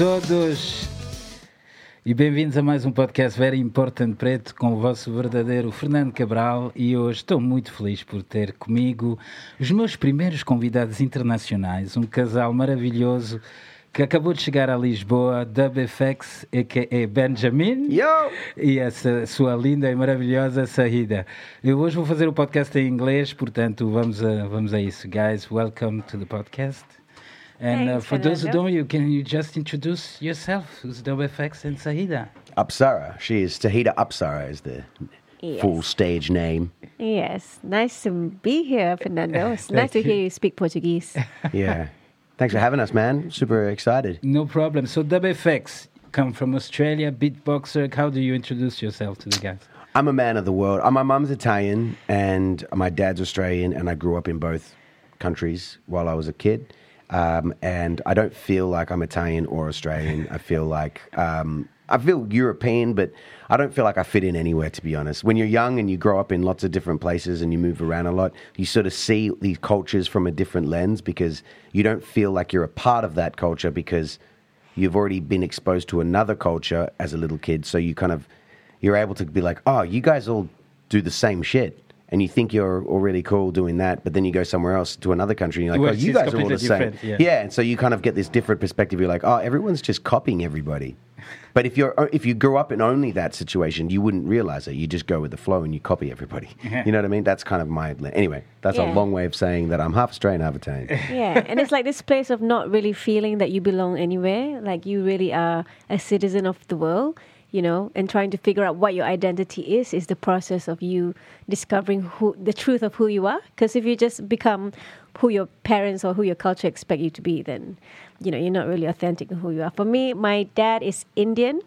todos e bem-vindos a mais um podcast Very Important Preto com o vosso verdadeiro Fernando Cabral e hoje estou muito feliz por ter comigo os meus primeiros convidados internacionais, um casal maravilhoso que acabou de chegar a Lisboa, WFX, a.k.a. Benjamin Yo! e essa sua linda e maravilhosa saída. Eu hoje vou fazer o podcast em inglês, portanto vamos a, vamos a isso. Guys, welcome to the podcast. And uh, Thanks, for those who don't know you, can you just introduce yourself? Who's Dub FX and Sahida? Apsara. She is Sahida Apsara is the Yes. full stage name. Yes, nice to be here, Fernando. It's nice to hear you speak Portuguese. Yeah. Thanks for having us, man. Super excited. No problem. So Dub FX come from Australia, beatboxer. How do you introduce yourself to the guys? I'm a man of the world. Uh, My mum's Italian and my dad's Australian, and I grew up in both countries while I was a kid. Um, and I don't feel like I'm Italian or Australian. I feel like um, I feel European, but I don't feel like I fit in anywhere, to be honest. When you're young and you grow up in lots of different places and you move around a lot, you sort of see these cultures from a different lens because you don't feel like you're a part of that culture because you've already been exposed to another culture as a little kid. So you kind of you're able to be like, oh, you guys all do the same shit. And you think you're already cool doing that, but then you go somewhere else to another country and you're like, Well, oh, you guys are all the same. different, yeah. and so you kind of get this different perspective. You're like, oh, everyone's just copying everybody. But if you're uh, if you grew up in only that situation, you wouldn't realize it. You just go with the flow and you copy everybody. You know what I mean? That's kind of my anyway. That's a long way of saying that I'm half Australian, half Italian. yeah, and it's like this place of not really feeling that you belong anywhere. Like you really are a citizen of the world, you know, and trying to figure out what your identity is is the process of you discovering who the truth of who you are. Because if you just become who your parents or who your culture expect you to be, then you know you're not really authentic in who you are. For me, my dad is Indian.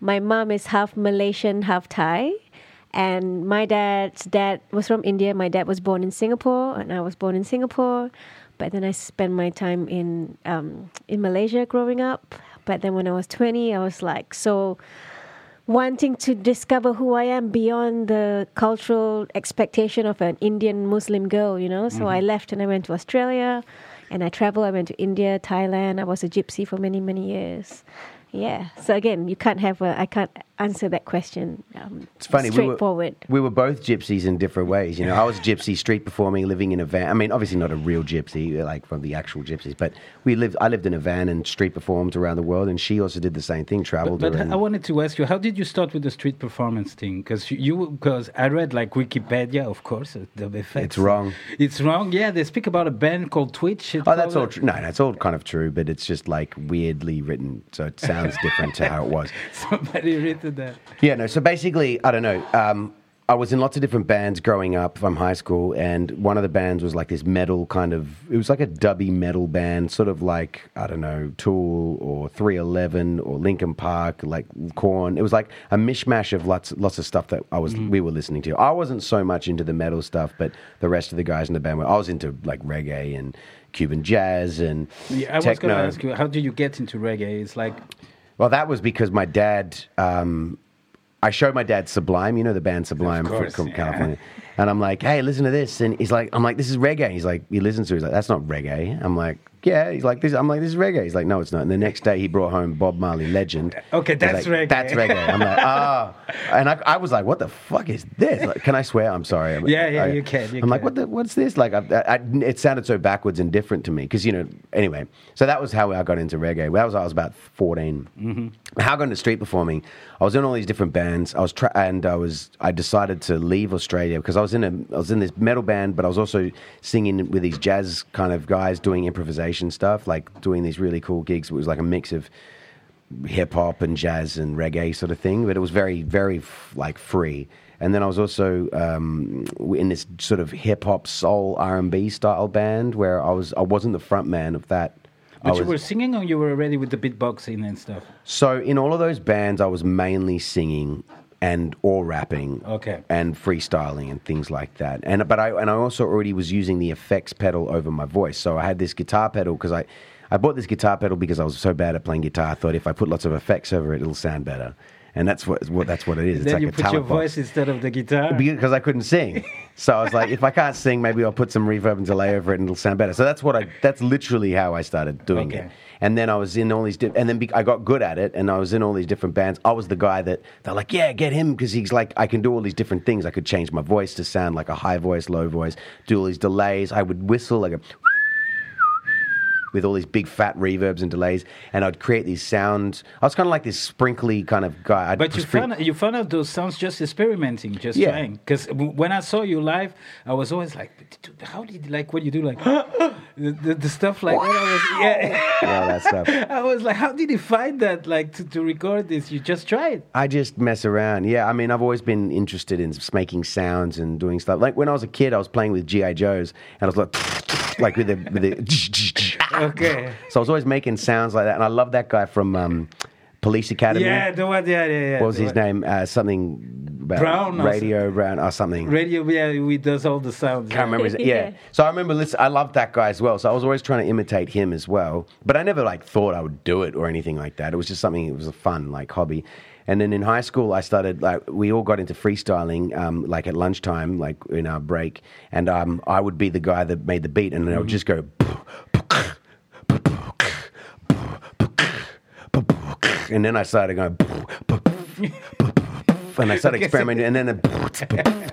my mom is half Malaysian, half Thai. And my dad's dad was from India. My dad was born in Singapore, and I was born in Singapore. But then I spent my time in um, in Malaysia growing up. But then when I was 20, I was like so wanting to discover who I am beyond the cultural expectation of an Indian Muslim girl, you know. So I mm-hmm. left and I went to Australia and I traveled. I went to India, Thailand. I was a gypsy for many, many years. Yeah. So again, you can't have a, I can't answer that question. Um, It's funny. Straightforward. We were, we were both gypsies in different ways. You know, I was a gypsy street performing, living in a van. I mean, obviously not a real gypsy, like from the actual gypsies, but we lived. I lived in a van and street performed around the world, and she also did the same thing, traveled But around. I wanted to ask you, how did you start with the street performance thing? Because you, because I read like Wikipedia, of course, uh, the effects. It's wrong. It's wrong. Yeah, they speak about a band called Twitch. It Oh, that's all called- true. No, no, it's all kind of true, but it's just like weirdly written, so it sounds different to how it was. Somebody written that. Yeah, no. So basically, I don't know. Um, I was in lots of different bands growing up from high school, and one of the bands was like this metal kind of. It was like a dubby metal band, sort of like I don't know, Tool or Three Eleven or Linkin Park, like Korn. It was like a mishmash of lots, lots of stuff that I was we were listening to. I wasn't so much into the metal stuff, but the rest of the guys in the band were. I was into like reggae and Cuban jazz and Yeah, I was techno. going to ask you, how did you get into reggae? It's like, Well, that was because my dad. Um, I showed my dad Sublime, you know the band Sublime from- course, from, yeah. California, and I'm like, "Hey, listen to this," and he's like, "I'm like, this is reggae." He's like, he listens to, it. he's like, "That's not reggae." I'm like, "Yeah." He's like, "This," I'm like, "This is reggae." He's like, "No, it's not." And the next day, he brought home Bob Marley Legend. Okay, that's like, reggae. That's reggae. I'm like, ah, and I, I was like, "What the fuck is this?" Like, can I swear? I'm sorry. I'm, Yeah, yeah, I, you can, you I'm like, "What the? What's this?" Like, I, I, it sounded so backwards and different to me because you know. Anyway, so that was how I got into reggae. That was I was about 14. Mm-hmm. How I got into street performing, I was in all these different bands. I was tra- and I was I decided to leave Australia because I was in a I was in this metal band, but I was also singing with these jazz kind of guys doing improvisation stuff, like doing these really cool gigs. It was like a mix of hip hop and jazz and reggae sort of thing, but it was very, very f- like free. And then I was also um, in this sort of hip hop soul R and B style band where I was I wasn't the front man of that. But you were singing or you were already with the beatboxing and stuff? so in all of those bands, I was mainly singing and or rapping, Okay. and freestyling and things like that. And but I and I also already was using the effects pedal over my voice. So I had this guitar pedal because I I bought this guitar pedal because I was so bad at playing guitar. I thought if I put lots of effects over it, it'll sound better. And that's what, what that's what it is. It's then like you a put your box voice instead of the guitar. because I couldn't sing. So I was like, if I can't sing, maybe I'll put some reverb and delay over it, and it'll sound better. So that's what I. That's literally how I started doing Okay. it. And then I was in all these, di- and then be- I got good at it, and I was in all these different bands. I was the guy that they're like, yeah, get him because he's like, I can do all these different things. I could change my voice to sound like a high voice, low voice, do all these delays. I would whistle like a with all these big fat reverbs and delays, and I'd create these sounds. I was kind of like this sprinkly kind of guy. I'd But you sprink- found out, you found out those sounds just experimenting, just Yeah. trying. Because when I saw you live, I was always like, "Dude, "How did you like what you do?" Like the, the, the stuff like that. I was, yeah, yeah, that stuff. I was like, "How did you find that? Like to, to record this? You just tried." I just mess around. Yeah, I mean, I've always been interested in making sounds and doing stuff. Like when I was a kid, I was playing with GI Joes, and I was like, like with the with the. Okay. So I was always making sounds like that, and I love that guy from um, Police Academy. Yeah, the one. Yeah, yeah, yeah. What was his name? Uh, something about Brown or Radio Brown or something. Radio. Yeah, we does all the sounds. Can't remember his Yeah. yeah. So I remember listen, I loved that guy as well. So I was always trying to imitate him as well. But I never like thought I would do it or anything like that. It was just something it was a fun like hobby. And then in high school I started like we all got into freestyling um, like at lunchtime, like in our break, and um, I would be the guy that made the beat and then I would just go and then I started going and I started experimenting and then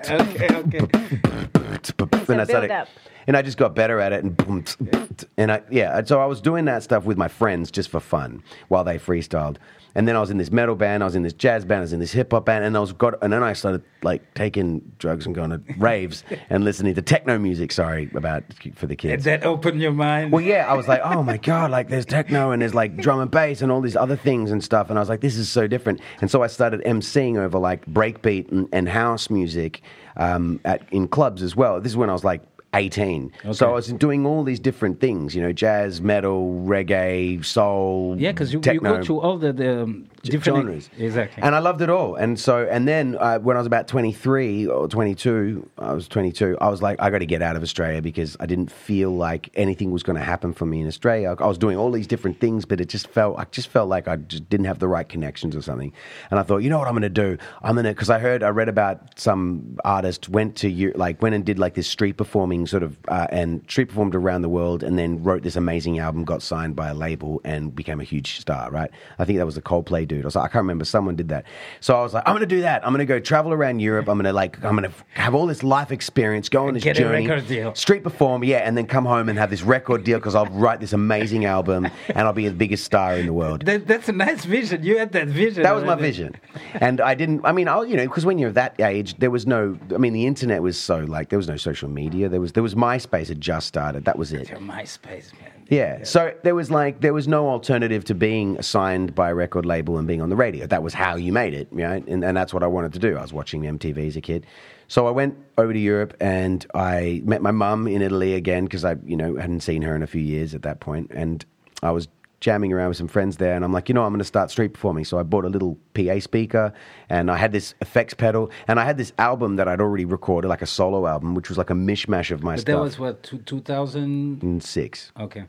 Okay, okay. and I started. And I just got better at it, and and I yeah, so I was doing that stuff with my friends just for fun while they freestyled, and then I was in this metal band, I was in this jazz band, I was in this hip hop band, and I was got, and then I started like taking drugs and going to raves and listening to techno music. Sorry about for the kids. that opened your mind. Well, yeah, I was like, oh my god, like there's techno and there's like drum and bass and all these other things and stuff, and I was like, this is so different. And so I started emceeing over like breakbeat and, and house music um, at in clubs as well. This is when I was like 18. So I was doing all these different things, you know, jazz, metal, reggae, soul. Yeah, because you, you go to all the, the um, different genres. Exactly. And I loved it all. And so, and then uh, when I was about 23 or 22, I was 22, I was like, I got to get out of Australia because I didn't feel like anything was going to happen for me in Australia. I was doing all these different things, but it just felt, I just felt like I just didn't have the right connections or something. And I thought, you know what I'm going to do? I'm going to, because I heard, I read about some artist went to, like, went and did like this street performing sort of, uh, and street performed around the world and then wrote this amazing album, got signed by a label and became a huge star, right? I think that was the Coldplay dude. I was like, I can't remember. Someone did that. So I was like, I'm going to do that. I'm going to go travel around Europe. I'm going to like, I'm going to have all this life experience, go on this Get a journey, record deal. street perform, yeah, and then come home and have this record deal because I'll write this amazing album and I'll be the biggest star in the world. that, that's a nice vision. You had that vision. That was my vision, and I didn't. I mean, I you know, because when you're that age, there was no. I mean, the internet was so like there was no social media. There was there was MySpace had just started. That was it. Your MySpace, man. Yeah. So there was like there was no alternative to being signed by a record label and being on the radio. That was how you made it, right? And, and that's what I wanted to do. I was watching MTV as a kid. So I went over to Europe and I met my mum in Italy again because I, you know, hadn't seen her in a few years at that point, and I was jamming around with some friends there, and I'm like, you know, I'm going to start street performing. So I bought a little PA speaker, and I had this effects pedal, and I had this album that I'd already recorded, like a solo album, which was like a mishmash of my But stuff. that was what, two- 2000? in six Okay.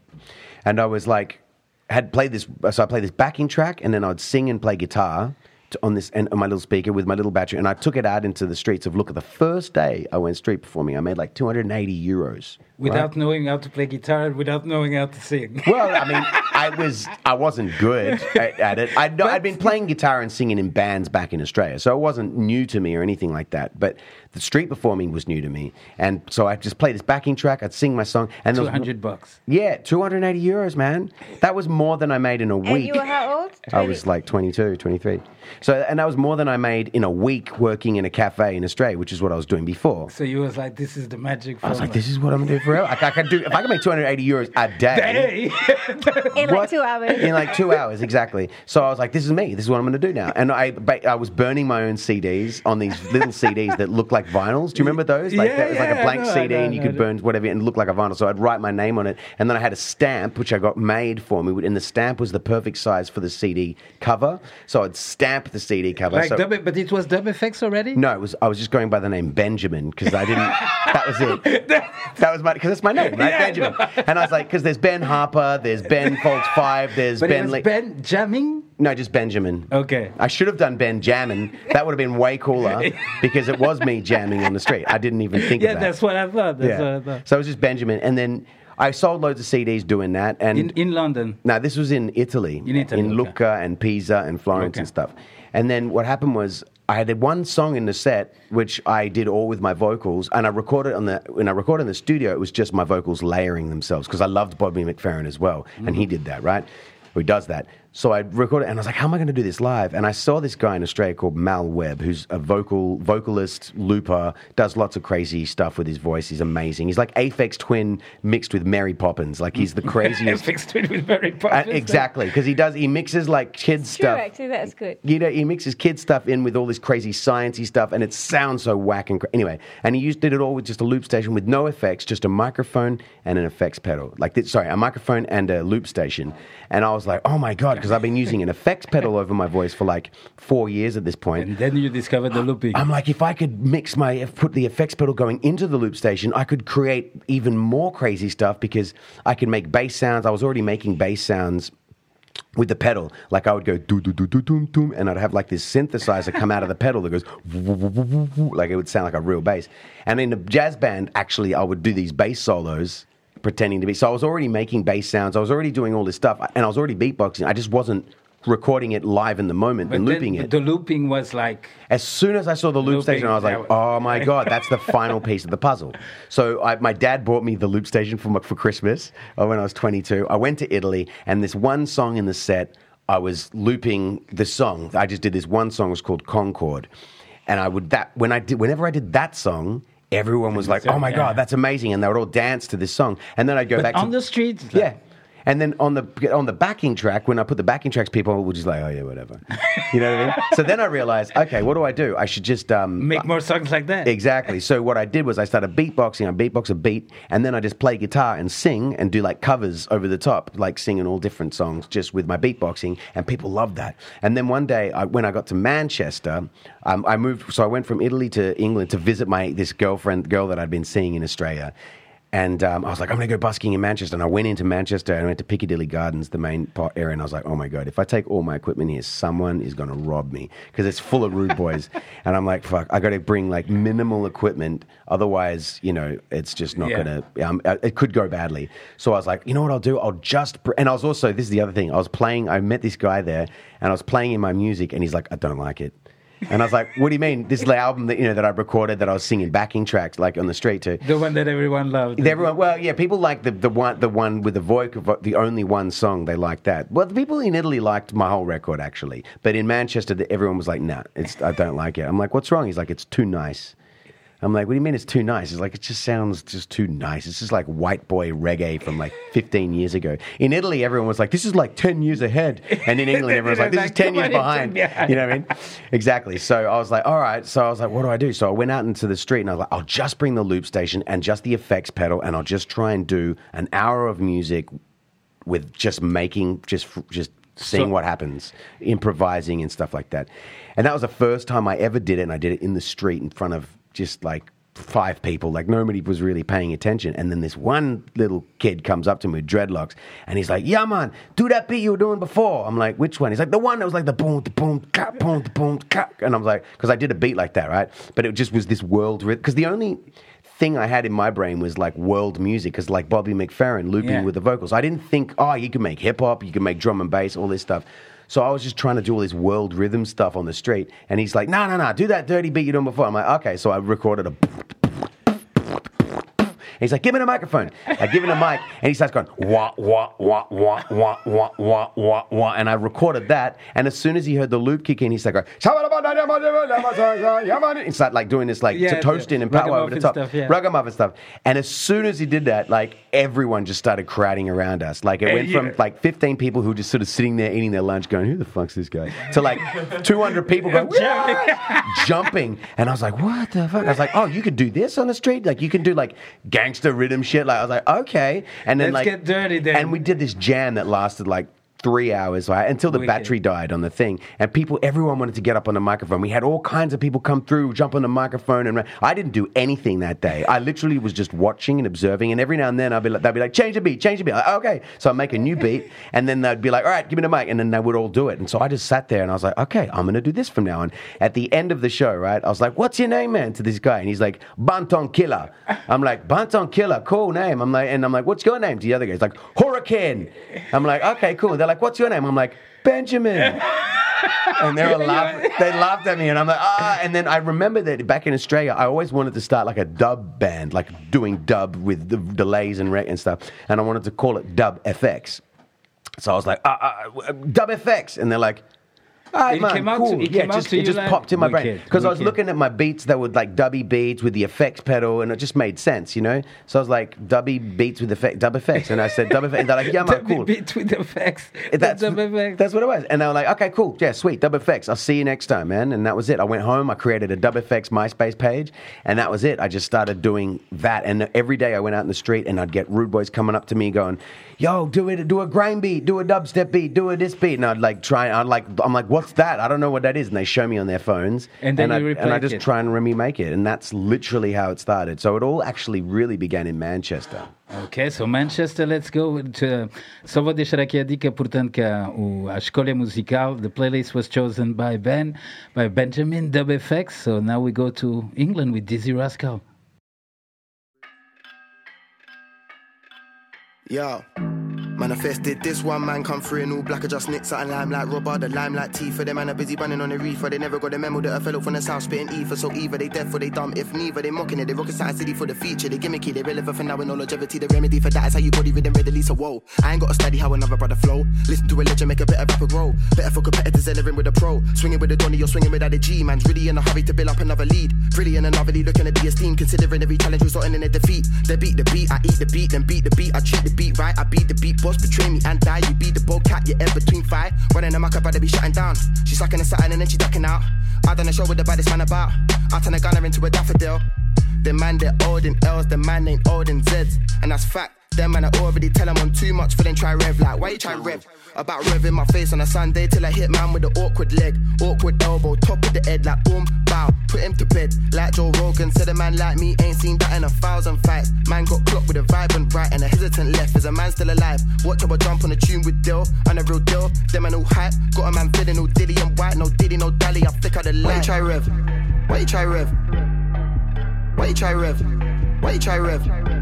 and I was like, had played this. So I played this backing track, and then I'd sing and play guitar to, on this and on my little speaker with my little battery, and I took it out into the streets of Lucca. The first day I went street performing, I made like 280 euros. Without right? knowing how to play guitar, without knowing how to sing. Well, I mean, I was I wasn't good at, at it. I'd, I'd been playing guitar and singing in bands back in Australia, so it wasn't new to me or anything like that. But the street performing was new to me, and so I just played this backing track. I'd sing my song, and there was- 200 bucks. Yeah, 280 euros, man. That was more than I made in a week. And you were how old? I was like 22, 23. So, and that was more than I made in a week working in a cafe in Australia, which is what I was doing before. So you was like, this is the magic I was like, this is what I'm gonna do forever. Like, I could do if I can make 280 euros a day. Hey! In like two hours. In like two hours, exactly. So I was like, "This is me. This is what I'm going to do now." And I, I was burning my own CDs on these little CDs that look like vinyls. Do you remember those? Like Yeah, that was like a blank CD, and you could burn whatever and look like a vinyl. So I'd write my name on it, and then I had a stamp which I got made for me, and the stamp was the perfect size for the CD cover. So I'd stamp the CD cover. like so, dub, but it was dub effects already? no, it was. I was just going by the name Benjamin because I didn't. that was it. That was my because that's my name, right, Yeah, Benjamin. And I was like, because there's Ben Harper, there's Ben Folds Five, there's But Ben. it was Lee- Ben jamming? No, just Benjamin. Okay. I should have done Ben jamming. That would have been way cooler because it was me jamming on the street. I didn't even think Yeah, of that. that's what I thought. That's what I yeah. thought. So it was just Benjamin, and then I sold loads of CDs doing that. And In, in London. now this was in Italy, In Italy, okay. Lucca and Pisa and Florence Okay. and stuff. And then what happened was I had one song in the set which I did all with my vocals, and I recorded on the when I recorded in the studio. It was just my vocals layering themselves because I loved Bobby McFerrin as well, and he mm-hmm. did that right. He does that. So I recorded, and I was like, "How am I going to do this live?" And I saw this guy in Australia called Mal Webb, who's a vocal vocalist, looper, does lots of crazy stuff with his voice. He's amazing. He's like Aphex Twin mixed with Mary Poppins. Like he's the craziest. Fixed it with very Uh, Poppins. exactly, because he does. He mixes like kids True, stuff. actually, that's good. You know, he mixes kid stuff in with all this crazy sciencey stuff, and it sounds so whack and cra- anyway. And he used did it all with just a loop station with no effects, just a microphone and an effects pedal. Like this, sorry, a microphone and a loop station. And I was like, oh my god, because I've been using an effects pedal over my voice for like four years at this point. And then you discovered the looping. I'm like, if I could mix my, put the effects pedal going into the loop station, I could create even more crazy stuff because I could make bass sounds. I was already making bass sounds with the pedal. Like I would go do do do do doom doom, and I'd have like this synthesizer come out of the pedal that goes woo, woo, woo, woo, woo, like it would sound like a real bass. And in the jazz band, actually, I would do these bass solos. Pretending to be so, I was already making bass sounds. I was already doing all this stuff, and I was already beatboxing. I just wasn't recording it live in the moment But and looping it. The looping was like, As soon as I saw the loop station, I was like, that "Oh my god, that's the final piece of the puzzle." So I, my dad bought me the loop station for for Christmas uh, when I was 22. I went to Italy, and this one song in the set, I was looping the song. I just did this one song. It was called Concord, and I would that when I did whenever I did that song. Everyone was like, "Oh my god, that's amazing!" and they would all dance to this song. And then I'd go but back on to the streets. yeah. And then on the on the backing track, when I put the backing tracks, people were just like, "Oh yeah, whatever." You know what I mean? So then I realized, okay, what do I do? I should just um, Make more songs like that. Exactly. So what I did was I started beatboxing. I beatbox a beat, and then I just play guitar and sing and do like covers over the top, like singing all different songs just with my beatboxing, and people loved that. And then one day, I, when I got to Manchester, um, I moved. So I went from Italy to England to visit my this girlfriend, girl that I'd been seeing in Australia. And um, I was like, I'm going to go busking in Manchester. And I went into Manchester and I went to Piccadilly Gardens, the main part area. And I was like, oh my God, if I take all my equipment here, someone is going to rob me because it's full of rude boys. and I'm like, fuck, I got to bring like minimal equipment. Otherwise, you know, it's just not Yeah. going to, um, uh, it could go badly. So I was like, you know what I'll do? I'll just, br-. and I was also, this is the other thing, I was playing, I met this guy there and I was playing in my music and he's like, I don't like it. And I was like, "What do you mean? This is the album that you know that I recorded that I was singing backing tracks like on the street to." The one that everyone loved. Everyone, well, yeah, people like the, the one the one with the voice, of the only one song they like that. Well, the people in Italy liked my whole record actually, but in Manchester, everyone was like, "Nah, it's I don't like it." I'm like, "What's wrong?" He's like, "It's too nice." I'm like, "What do you mean it's too nice?" He's like, "It just sounds just too nice. It's just like white boy reggae from like 15 years ago." In Italy, everyone was like, "This is like 10 years ahead," and in England, everyone's like, "This is 10 years behind." You know what I mean? Exactly. So I was like, all right. So I was like, what do I do? So I went out into the street and I was like, I'll just bring the loop station and just the effects pedal and I'll just try and do an hour of music with just making, just, just seeing So- what happens, improvising and stuff like that. And that was the first time I ever did it. And I did it in the street in front of just like five people. Like nobody was really paying attention. And then this one little kid comes up to me with dreadlocks and he's like, Yeah, man, do that beat you were doing before. I'm like, Which one? He's like, The one that was like the boom, the boom, ka, boom, the boom, ka. And I'm like, Because I did a beat like that, right? But it just was this world rhythm. Because the only thing I had in my brain was like world music, because like Bobby McFerrin looping Yeah. with the vocals. I didn't think, oh, you can make hip hop, you can make drum and bass, all this stuff. So I was just trying to do all this world rhythm stuff on the street, and he's like, no, no, no, do that dirty beat you done before. I'm like, okay. So I recorded a. He's like, give me the microphone. I give him the mic, and he starts going, wah, wah, wah, wah, wah, wah, wah, wah, wah. And I recorded that, and as soon as he heard the loop kick in, he started going, he started like doing this like Yeah, to toasting the and power over the top. stuff, yeah. Ragamuffin stuff. And as soon as he did that, like everyone just started crowding around us. Like it And went you- from like 15 people who were just sort of sitting there eating their lunch going, who the fuck's this guy? To like 200 people going, "Yeah!" jumping. And I was like, what the fuck? I was like, oh, you could do this on the street? Like you can do like gangster rhythm shit. Like I was like, okay. And then Let's like, get dirty then. and we did this jam that lasted like three hours right, until the Wicked. battery died on the thing. And people everyone wanted to get up on the microphone. We had all kinds of people come through jump on the microphone and i didn't do anything that day. I literally was just watching and observing and every now and then i'd be like they'd be like change the beat change the beat. Like, okay. So i make a new beat and then they'd be like all right give me the mic and then they would all do it. And so i just sat there and i was like okay i'm gonna do this from now on. At the end of the show right i was like what's your name man? to this guy and he's like banton killer. I'm like banton killer cool name. I'm like and i'm like what's your name? to the other guy. He's like hurricane. I'm like okay cool. They're like what's your name i'm like benjamin and they were laughing. They laughed at me, and I'm like, ah. And then I remember that back in Australia, I always wanted to start like a dub band, like doing dub with the delays and and stuff, and I wanted to call it Dub FX. So I was like, ah, ah, Dub FX, and they're like. Ah, It man, came out cool. to- it yeah, came out just, to it just like- popped in my brain because I was looking at my beats that were like dubby beats with the effects pedal, and it just made sense, you know. So I was like, dubby beats with effect, dub effects, and I said dub effects, and they're like, yeah, man, cool. beat with effects. That's, the effects. that's what it was. And they were like, okay, cool. Yeah, sweet. Dub effects. I'll see you next time, man. And that was it. I went home. I created a Dub effects MySpace page. And that was it. I just started doing that. And every day I went out in the street and I'd get rude boys coming up to me going, yo, do it, do a grind beat, do a dubstep beat, do a this beat. And I'd like try, I'd like, I'm like, what's that? I don't know what that is. And they show me on their phones. And then I, you and I just it. try and remake it. And that's literally how it started. So it all actually really began in Manchester. Ok, so Manchester, let's go. To, só vou deixar aqui a dica, portanto, que a, o, a escolha musical, the playlist was chosen by Ben, by Benjamin Dub FX. So now we go to England with Dizzee Rascal. Yo. Manifested this one man come through in all black, I just nicks out a limelight robber, the limelight tea for them man are busy bunning on the reefer. They never got the memo that I fell off from the south spitting ether. So either they deaf or they dumb. If neither, they mocking it. They rocket science city for the feature. They gimmicky, they relevant for now with no longevity. The remedy for that is how you body rhythm readily. So whoa, I ain't got to study how another brother flow. Listen to a legend, make a better rapper grow. Better for competitors, entering with a pro. Swinging with a Donny, you're swinging without a G. Man's really in a hurry to build up another lead. Really in another lead, looking at the esteem, considering every challenge resulting in a defeat. They beat the beat, I eat the beat, then beat the beat. I treat the beat right, I beat the beat. Else betray me and die. You be the bold cat, you're in between fight. Running a up, better be shutting down. She sucking a satin and then she ducking out. I done a show with the baddest man about. I turn a gunner into a daffodil. The man they're old in L's, the man ain't old in Z's. And that's fact. Them man I already tell them on too much for them try rev like why you try rev? About revving my face on a Sunday till I hit man with the awkward leg, awkward elbow, top of the head like boom, bow, put him to bed. Like Joe Rogan said a man like me ain't seen that in a thousand fights. Man got clocked with a vibrant right and a hesitant left. Is a man still alive? Watch how I jump on a tune with Dill, on a real deal. Them man all hype, got a man feeling all diddy and white, no diddy, no dally. I flick out the light. Why you try rev? Why you try rev? Why you try rev? Why you try rev?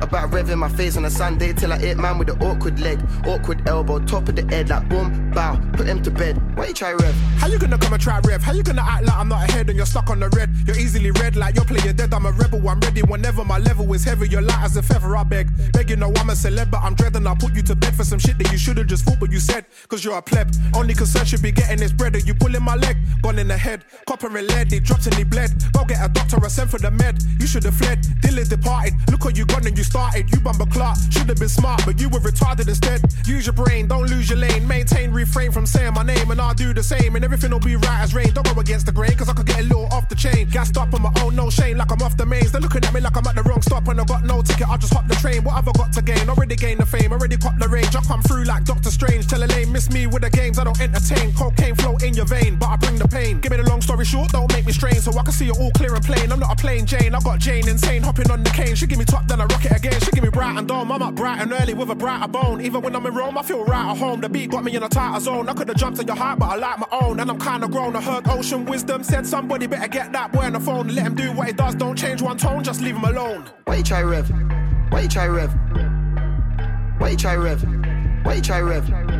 About revving my face on a Sunday till I hit man with an awkward leg, awkward elbow, top of the head, like boom, bow, put him to bed. Why you try rev? How you gonna come and try rev? How you gonna act like I'm not ahead and you're stuck on the red? You're easily red like you're playing dead. I'm a rebel, I'm ready whenever my level is heavy. You're light as a feather, I beg. Beg you know I'm a celeb, but I'm dreading. I'll put you to bed for some shit that you should've just thought, but you said, cause you're a pleb. Only concern should be getting this bread. Are you pulling my leg? Gone in the head, copper and lead, he dropped and he bled. Go get a doctor, I sent for the med. You should've fled, Dylan departed. Look what you gone and you started. You bumper clock, should've been smart, but you were retarded instead. Use your brain, don't lose your lane. Maintain, refrain from saying my name, and I'll do the same. And everything will be right as rain. Don't go against the grain, cause I could get a little off the chain. Gassed up on my own, no shame, like I'm off the mains. They're looking at me like I'm at the wrong stop, and I got no ticket. I just hop the train. What have I got to gain? Already gained the fame, already caught the range. I come through like Doctor Strange. Tell a lame, miss me with the games, I don't entertain. Cocaine flow in your vein, but I bring the pain. Give me the long story short, don't make me strain, so I can see it all clear and plain. I'm not a plain Jane, I got Jane insane, hopping on the cane. She give me top, then I rock it again. She give me bright and dome. I'm up bright and early with a brighter bone. Even when I'm in Rome, I feel right at home. The beat got me in a tighter zone. I could have jumped in your heart, but I like my own. And I'm kinda grown. I heard ocean wisdom said somebody better get that boy on the phone. Let him do what he does. Don't change one tone, just leave him alone. Why you try rev? Why you try rev? Why you try rev? Why you try rev?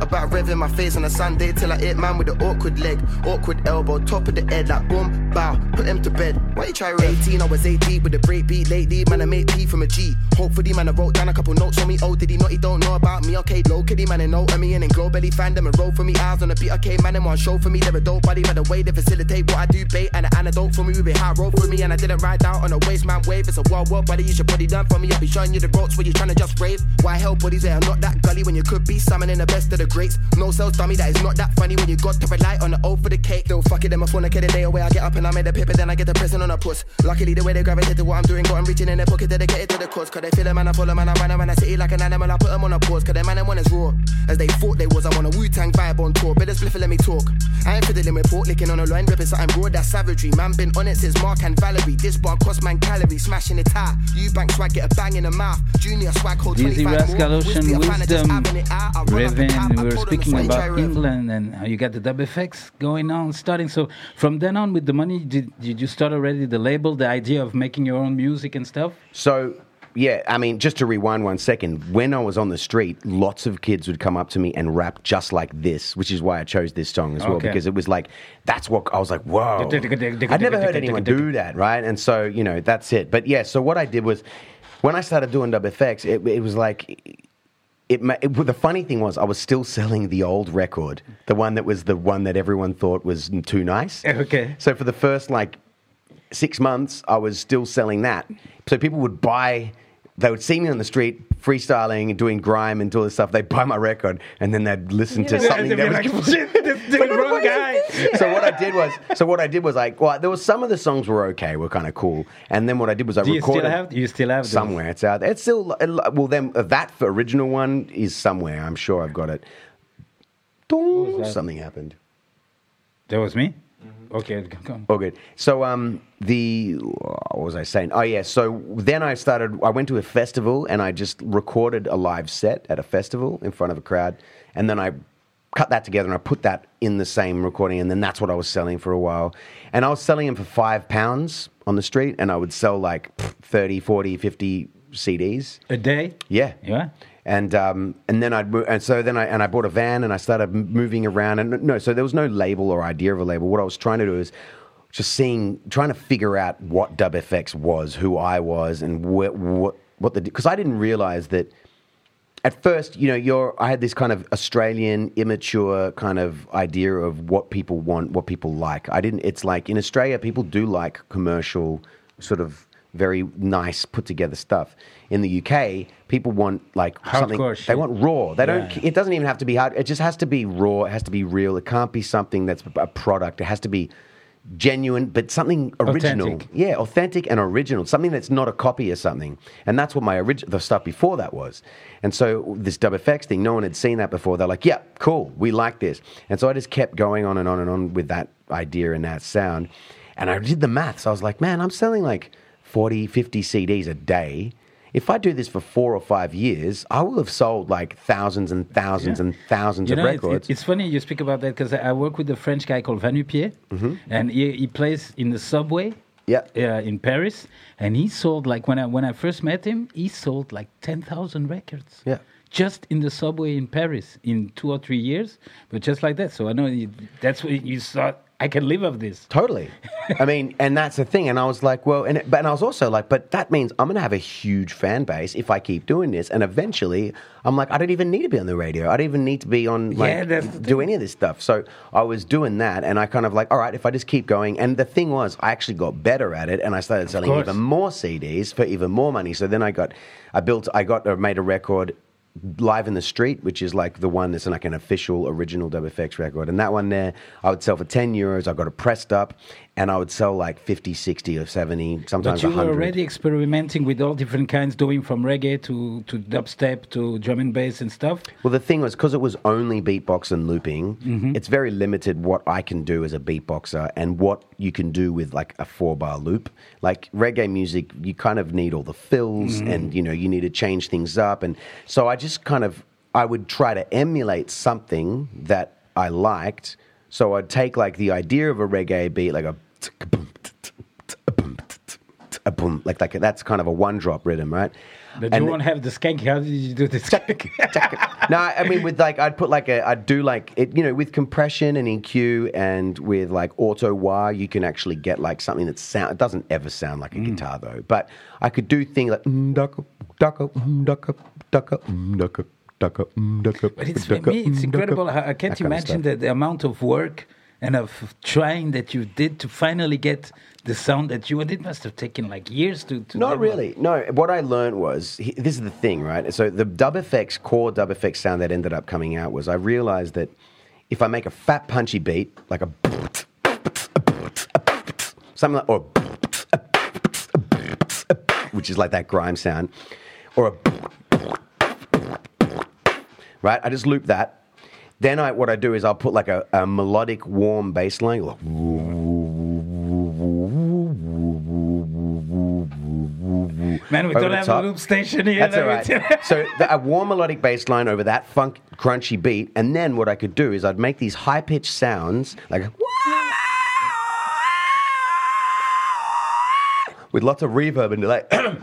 About revving my face on a Sunday till I hit man with the awkward leg, awkward elbow, top of the head, like boom, bow, put him to bed. Why you try rev? 18, I was 18 with a break beat lately, man, I made P from a G. Hopefully, man, I wrote down a couple notes on me. Oh, did he not? He don't know about me. Okay, low kitty, man, and know me, and then glow belly fandom and roll for me. Eyes on the beat, okay, man, and one show for me. They're a dope body, by the way they facilitate what I do, bait, and an antidote for me. We be high road for me, and I didn't ride down on a waste man wave. It's a wild world, buddy, you should it done for me. I'll be showing you the ropes where you trying to just rave. Why hell, buddies, they are not that gully when you could be summoning the best of the greats. No sales dummy, that is not that funny when you got to rely on the O for the cake. They'll fuck it, them a phone, I get a day away. I get up and I made a paper, then I get the present on a puss. Luckily, the way they gravitate to what I'm doing, got 'em reaching in their pocket, dedicated to the cause. Cause they feel a man, I follow man, I run around, I city like an animal, I put them on a pause. Cause they man, them one is raw. As they thought they was, I'm on a Wu Tang vibe on tour. Better spliff and let me talk. I ain't fiddling with pork, licking on a line, ripping something broad, that's savagery. Man, been on it since Mark and Valerie. This bar cost man calories, smashing it high. You bank swag, get a bang in the mouth. Junior swag, hold Dizzy 25 more. Whiskey, a fan of just Wisdom, having it out. I run up the tap, Revan, I we were speaking that's why you try about. England and how you got the dub effects going on, starting. So from then on, with the money, did, did you start already the label, the idea of making your own music and stuff? So, yeah, I mean, just to rewind one second, when I was on the street, lots of kids would come up to me and rap just like this, which is why I chose this song as well, Okay. because it was like, that's what I was like, whoa. I'd never heard anyone do that, right? And so, you know, that's it. But yeah, so what I did was, when I started doing Dub FX, it, it was like, it, it, the funny thing was, I was still selling the old record, the one that was the one that everyone thought was too nice. Okay. So for the first like six months, I was still selling that. So people would buy, they would see me on the street freestyling and doing grime and all this stuff. They'd buy my record and then they'd listen to Yeah, something that was like, "Shit, this is the wrong guy. so what I did was, so what I did was like, well, there was some of the songs were okay, were kind of cool, and then what I did was I Do you recorded still have? You still have those? somewhere. It's out. there. It's still well. Then uh, that original one is somewhere. I'm sure I've got it. Dong, something happened. That was me. Okay, come. Oh, good. So, um, the what was I saying? Oh, yeah. So then I started. I went to a festival and I just recorded a live set at a festival in front of a crowd, and then I cut that together and I put that in the same recording, and then that's what I was selling for a while. And I was selling them for five pounds on the street, and I would sell like pff, 30, 40, 50 CDs. A day? Yeah. Yeah. And um, and then I'd and so then I and I bought a van and I started moving around and no, so there was no label or idea of a label. What I was trying to do is just seeing, trying to figure out what Dub FX was, who I was, and what what what the because I didn't realize that at first, you know, you're I had this kind of Australian immature kind of idea of what people want, what people like. I didn't. It's like in Australia, people do like commercial sort of very nice, put together stuff. In the UK, people want like something. They want raw. They don't. Yeah. It doesn't even have to be hard. It just has to be raw. It has to be real. It can't be something that's a product. It has to be genuine, but something original. Authentic. Yeah, authentic and original. Something that's not a copy of something. And that's what my original the stuff before that was. And so this Dub FX thing, no one had seen that before. They're like, yeah, cool, we like this. And so I just kept going on and on and on with that idea and that sound. And I did the maths. I was like, man, I'm selling like 40, 50 CDs a day. If I do this for four or five years, I will have sold like thousands and thousands Yeah. and thousands You of know, records. it's funny you speak about that because I work with a French guy called Vanupier, Mm-hmm. and he, he plays in the subway. Yeah. uh, in Paris, and he sold like when I when I first met him, he sold like ten thousand records. Yeah. just in the subway in Paris in two or three years, but just like that. So I know you, that's what you thought. I can live off this. Totally. I mean, and that's the thing. And I was like, well, and, it, but, and I was also like, but that means I'm going to have a huge fan base if I keep doing this. And eventually, I'm like, I don't even need to be on the radio. I don't even need to be on, like, Yeah, do any of this stuff. So I was doing that. And I kind of like, all right, if I just keep going. And the thing was, I actually got better at it. And I started selling even more CDs for even more money. So then I got, I built, I got, I made a record live in the street, which is like the one that's like an official original Dub FX record. And that one there, I would sell for 10 euros. I got it pressed up and I would sell like 50, 60 or 70, sometimes But you were already experimenting with all different kinds, doing from reggae to, to dubstep to drum and bass and stuff. Well, the thing was, because it was only beatbox and looping, Mm-hmm. it's very limited what I can do as a beatboxer and what you can do with like a four bar loop. Like reggae music, you kind of need all the fills Mm-hmm. and, you know, you need to change things up. And so I just kind of, I would try to emulate something that I liked. So I'd take like the idea of a reggae beat, like a like like that's kind of a one drop rhythm, right? But And- you won't have the skank. How did you do this? no, I mean with like I'd put like a I'd do like it you know with compression and EQ and with like auto wah you can actually get like something that sound it doesn't ever sound like a guitar though but I could do things like mm, ducka ducka mm, ducka ducka mm, ducka ducka mm, ducka But it's for me, it's mm, incredible. I can't kind of imagine the, the amount of work and of trying that you did to finally get the sound that you. And it must have taken like years to. to Not really. No, what I learned was this is the thing, right? So the dub effects core dub effects sound that ended up coming out was I realized that if I make a fat punchy beat like a something like or which is like that grime sound or a right? I just loop that. Then I, what I do is I'll put like a, a melodic, warm bass line. Like, Man, we don't have top. a loop station here. That's all right. so the, a warm melodic bass line over that funk crunchy beat, and then what I could do is I'd make these high pitched sounds like with lots of reverb and delay.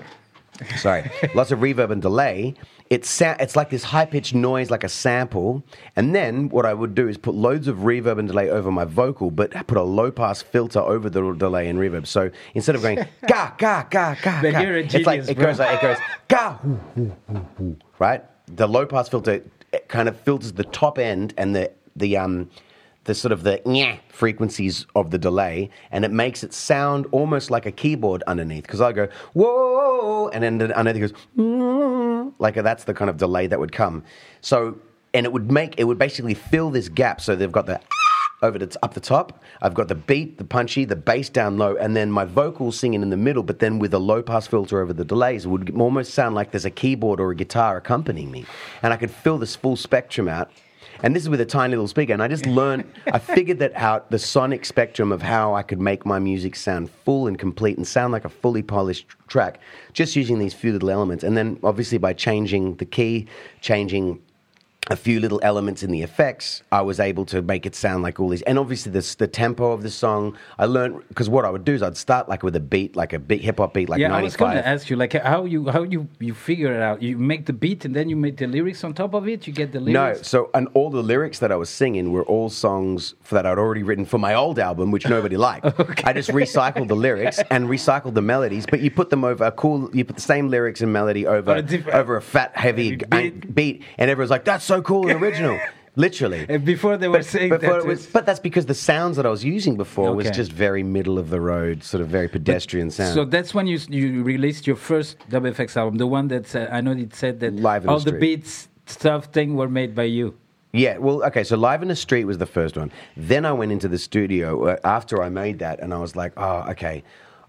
Sorry, lots of reverb and delay. It's sa- it's like this high pitched noise, like a sample. And then what I would do is put loads of reverb and delay over my vocal, but I put a low pass filter over the delay and reverb. So instead of going ga ga ga ga, ga, it's like it bro. goes like it goes ga hoo, hoo, hoo, hoo, right? The low pass filter it kind of filters the top end and the the um the sort of the frequencies of the delay, and it makes it sound almost like a keyboard underneath. Because I go whoa, and then the- underneath goes mm, like that's the kind of delay that would come. So and it would make it would basically fill this gap. So they've got the over the up the top. I've got the beat, the punchy, the bass down low, and then my vocals singing in the middle. But then with a low pass filter over the delays, it would almost sound like there's a keyboard or a guitar accompanying me, and I could fill this full spectrum out. And this is with a tiny little speaker, and I just learned. I figured that out the sonic spectrum of how I could make my music sound full and complete and sound like a fully polished track, just using these few little elements. And then obviously by changing the key, changing a few little elements in the effects, I was able to make it sound like all these. And obviously, the the tempo of the song, I learned because what I would do is I'd start like with a beat, like a beat hip hop beat, like yeah, I ninety was going to ask you, like, how you how you you figure it out? You make the beat and then you make the lyrics on top of it. You get the lyrics. No, so and all the lyrics that I was singing were all songs for, that I'd already written for my old album, which nobody liked. I just recycled the lyrics and recycled the melodies, but you put them over a cool. You put the same lyrics and melody over a over a fat, heavy beat. beat, and everyone's like, "That's so cool and original." literally. And before they were saying but, that, it was- but that's because the sounds that I was using before was just very middle of the road, sort of very pedestrian sound. So that's when you you released your first Dub FX album, the one that uh, I know it said that Live all the the, beats stuff thing were made by you. Yeah, well, okay, so Live in the Street was the first one. Then I went into the studio uh, after I made that, and I was like, oh, okay,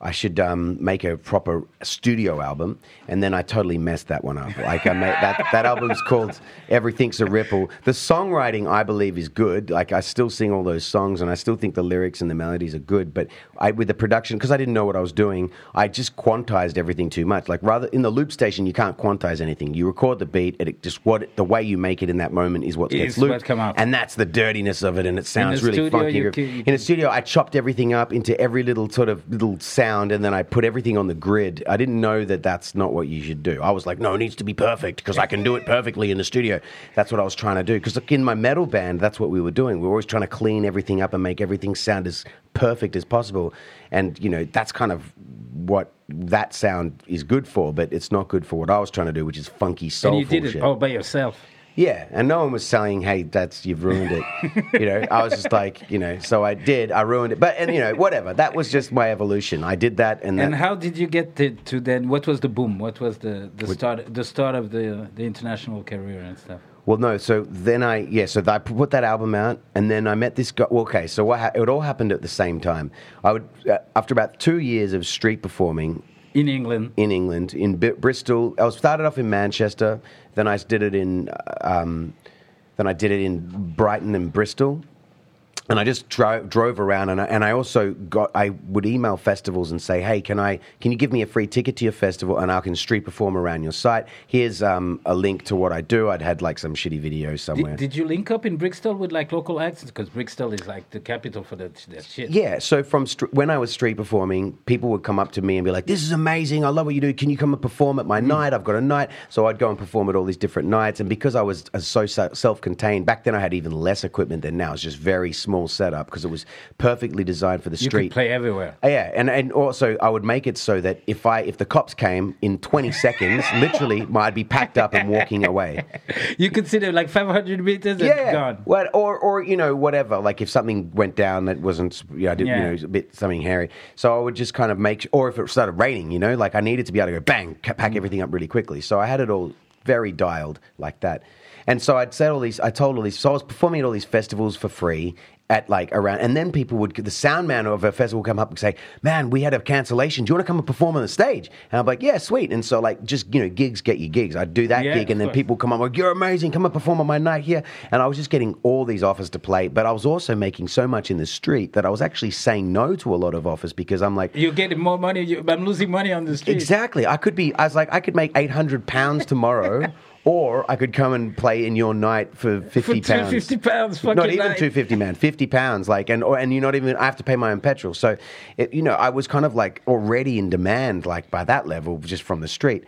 I should um, make a proper studio album. And then I totally messed that one up. Like, I made that, that album's called Everything's a Ripple. The songwriting, I believe, is good. Like, I still sing all those songs, and I still think the lyrics and the melodies are good. But I, with the production, because I didn't know what I was doing, I just quantized everything too much. Like, rather, in the loop station, you can't quantize anything. You record the beat, and it just what the way you make it in that moment is what gets Is what looped. come out. And that's the dirtiness of it, and it sounds really studio, funky. you ca- you in a studio, I chopped everything up into every little sort of little sound, and then I put everything on the grid. I didn't know that that's not what you should do. I was like, no, it needs to be perfect because I can do it perfectly in the studio. That's what I was trying to do. Because in my metal band, that's what we were doing. We were always trying to clean everything up and make everything sound as perfect as possible. And you know, that's kind of what that sound is good for, but it's not good for what I was trying to do, which is funky soulful and you did it shit. all by yourself. Yeah, and no one was saying, "Hey, that's you've ruined it." you know, I was just like, you know, so I did. I ruined it, but and you know, whatever. That was just my evolution. I did that, and, And how did you get to, to then? What was the boom? What was the, the start the start of the the international career and stuff? well, no. So then I, yeah, so I put that album out, and then I met this guy. Well, okay, so what? Ha- it all happened at the same time. I would, uh, after about two years of street performing, In England, in England, in B- Bristol. I was started off in Manchester, then I did it in, um, then I did it in Brighton and Bristol, and I just drove drove around, and I, and I also got I would email festivals and say, hey, can I can you give me a free ticket to your festival, and I can street perform around your site. Here's um, a link to what I do. I'd had like some shitty videos somewhere. did, did you link up in Bristol with like local acts? Because Bristol is like the capital for that, that shit. Yeah, so from str- when I was street performing, people would come up to me and be like, "This is amazing! I love what you do. Can you come and perform at my night? I've got a night." So I'd go and perform at all these different nights, and because I was uh, so se- self-contained back then, I had even less equipment than now. It's just very small setup because it was perfectly designed for the you street. could play everywhere. Uh, Yeah, and, and also I would make it so that if I if the cops came in 20 seconds, literally, I'd be packed up and walking away. You consider like 500 meters and yeah, gone. Well, or or you know whatever. Like if something went down that wasn't, yeah, I didn't, Yeah. you know, it was a bit something hairy. So I would just kind of make, or if it started raining, you know, like I needed to be able to go bang, Mm. pack everything up really quickly. So I had it all very dialed like that. And so I'd said all these, I told all these, so I was performing at all these festivals for free at like around, and then people would, the sound man of a festival would come up and say, man, we had a cancellation. Do you want to come and perform on the stage? And I'm like, yeah, sweet. And so like, just, you know, gigs get you gigs. I'd do that Yeah, gig and then course. people come up like, you're amazing. Come and perform on my night here. And I was just getting all these offers to play, but I was also making so much in the street that I was actually saying no to a lot of offers because I'm like, You're getting more money. You, I'm losing money on the street. Exactly. I could be. I was like, I could make eight hundred pounds tomorrow, or I could come and play in your night for fifty For pounds. 250 pounds, Not even two fifty, man. Fifty pounds, like, and or, and you're not even. I have to pay my own petrol. So, it, you know, I was kind of like already in demand, like by that level, just from the street.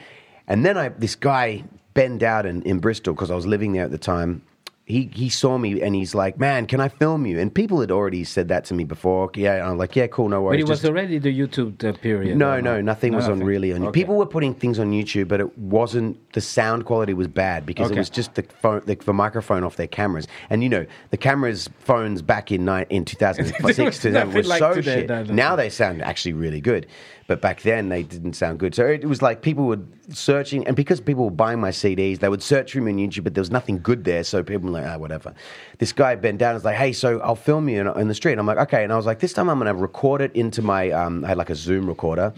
And then I, this guy Ben Dowden in Bristol, because I was living there at the time. He, he saw me and he's like, man, can I film you? And people had already said that to me before. Yeah, I'm like, yeah, cool, no worries." But it was just- already the YouTube uh, period. no, no, not? nothing was on really on. Okay. People were putting things on YouTube, but it wasn't. The sound quality was bad because Okay. it was just the phone, the, the microphone off their cameras. And you know, the cameras, phones back in ni- in two thousand There was six, two thousand nothing was like so today, shit. no, no. Now they sound actually really good, but back then they didn't sound good. So it was like people were searching, and because people were buying my CDs, they would search for me on YouTube, but there was nothing good there. So people were like, ah, whatever. This guy Ben Dowden and was like, hey, so I'll film you in, in the street. I'm like, okay. And I was like, this time I'm going to record it into my. Um, I had like a Zoom recorder,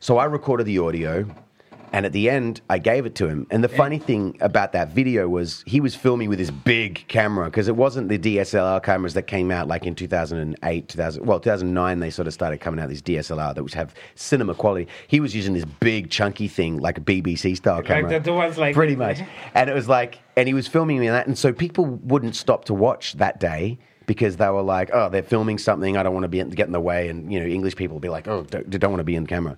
so I recorded the audio. And at the end, I gave it to him. And the funny thing about that video was he was filming with his big camera because it wasn't the DSLR cameras that came out like in 2008, 2000, well, 2009, they sort of started coming out, these DSLR that would have cinema quality. He was using this big, chunky thing, like a BBC style camera. the- the ones like Pretty much. And it was like, and he was filming me in that. And so people wouldn't stop to watch that day because they were like, oh, they're filming something. I don't want to be get in the way. And, you know, English people would be like, oh, don't, don't want to be in camera.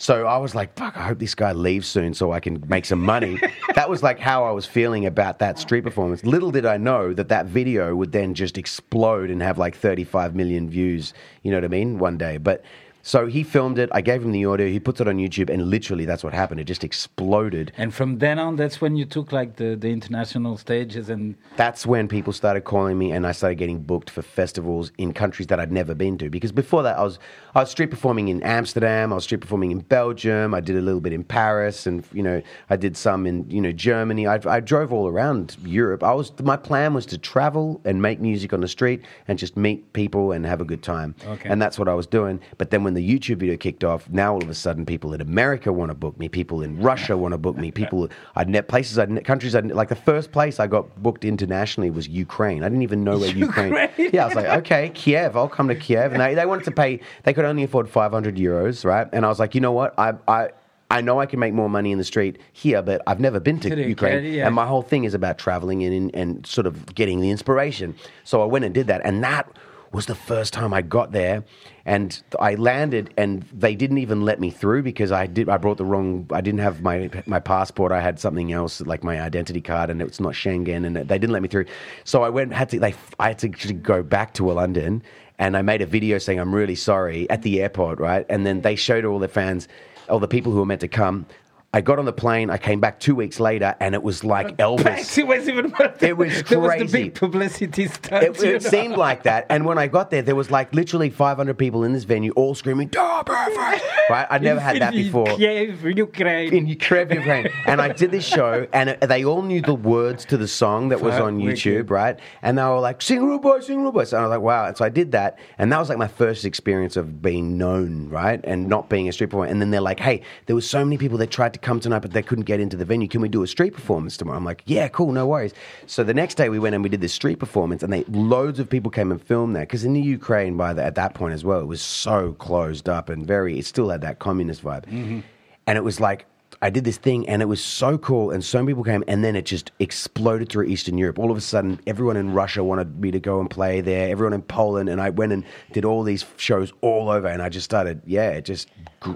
So I was like, fuck, I hope this guy leaves soon so I can make some money. that was like how I was feeling about that street performance. Little did I know that that video would then just explode and have like 35 million views, you know what I mean, one day. But So he filmed it. I gave him the audio. He puts it on YouTube, and literally that's what happened. It just exploded. And from then on, that's when you took like the, the international stages and That's when people started calling me, and I started getting booked for festivals in countries that I'd never been to. Because before that, I was I was street performing in Amsterdam. I was street performing in Belgium. I did a little bit in Paris, and you know I did some in you know Germany. I, I drove all around Europe. I was my plan was to travel and make music on the street and just meet people and have a good time. Okay. And that's what I was doing. But then when the YouTube video kicked off, now all of a sudden people in America want to book me, people in Russia want to book me, people I'd net places, I'd net, countries, I'd, like the first place I got booked internationally was Ukraine. I didn't even know where Ukraine. Ukraine? Yeah, I was like, okay, Kiev, I'll come to Kiev, and they, they wanted to pay. They could only afford 500 euros, right? And I was like, you know what, I I. I know I can make more money in the street here, but I've never been to To Ukraine. Yeah. And my whole thing is about traveling and, and sort of getting the inspiration. So I went and did that. And that was the first time I got there. And I landed, and they didn't even let me through because I did. I brought the wrong. I didn't have my my passport. I had something else, like my identity card, and it's not Schengen, and they didn't let me through. So I went. Had to. They. I had to go back to London, and I made a video saying I'm really sorry at the airport, right? And then they showed all their fans, all the people who were meant to come. I got on the plane. I came back two weeks later, and it was like Elvis. it was even. It was There was the crazy. big publicity stunt. It, it seemed like that. And when I got there, there was like literally 500 people in this venue, all screaming, "Da, perfect!" Right? I'd never had that before. Kiev, Ukraine. In Kiev, Ukraine. And I did this show, and it- they all knew the words to the song that was on. YouTube, right? And they were like, sing Rude Boy, sing Rude Boy. So I was like, wow. And so I did that, and that was like my first experience of being known, right? And not being a street performer. And then they're like, hey, there was so many people that tried to come tonight, but they couldn't get into the venue. Can we do a street performance tomorrow? I'm like, yeah, cool, no worries. So the next day we went and we did this street performance, and they loads of people came and filmed that because in the Ukraine, by the, at that point as well, it was so closed up and very. It still had that communist vibe, mm-hmm. and it was like. I did this thing and it was so cool, and so many people came, and then it just exploded through Eastern Europe. All of a sudden, everyone in Russia wanted me to go and play there, everyone in Poland, and I went and did all these shows all over, and I just started, yeah, it just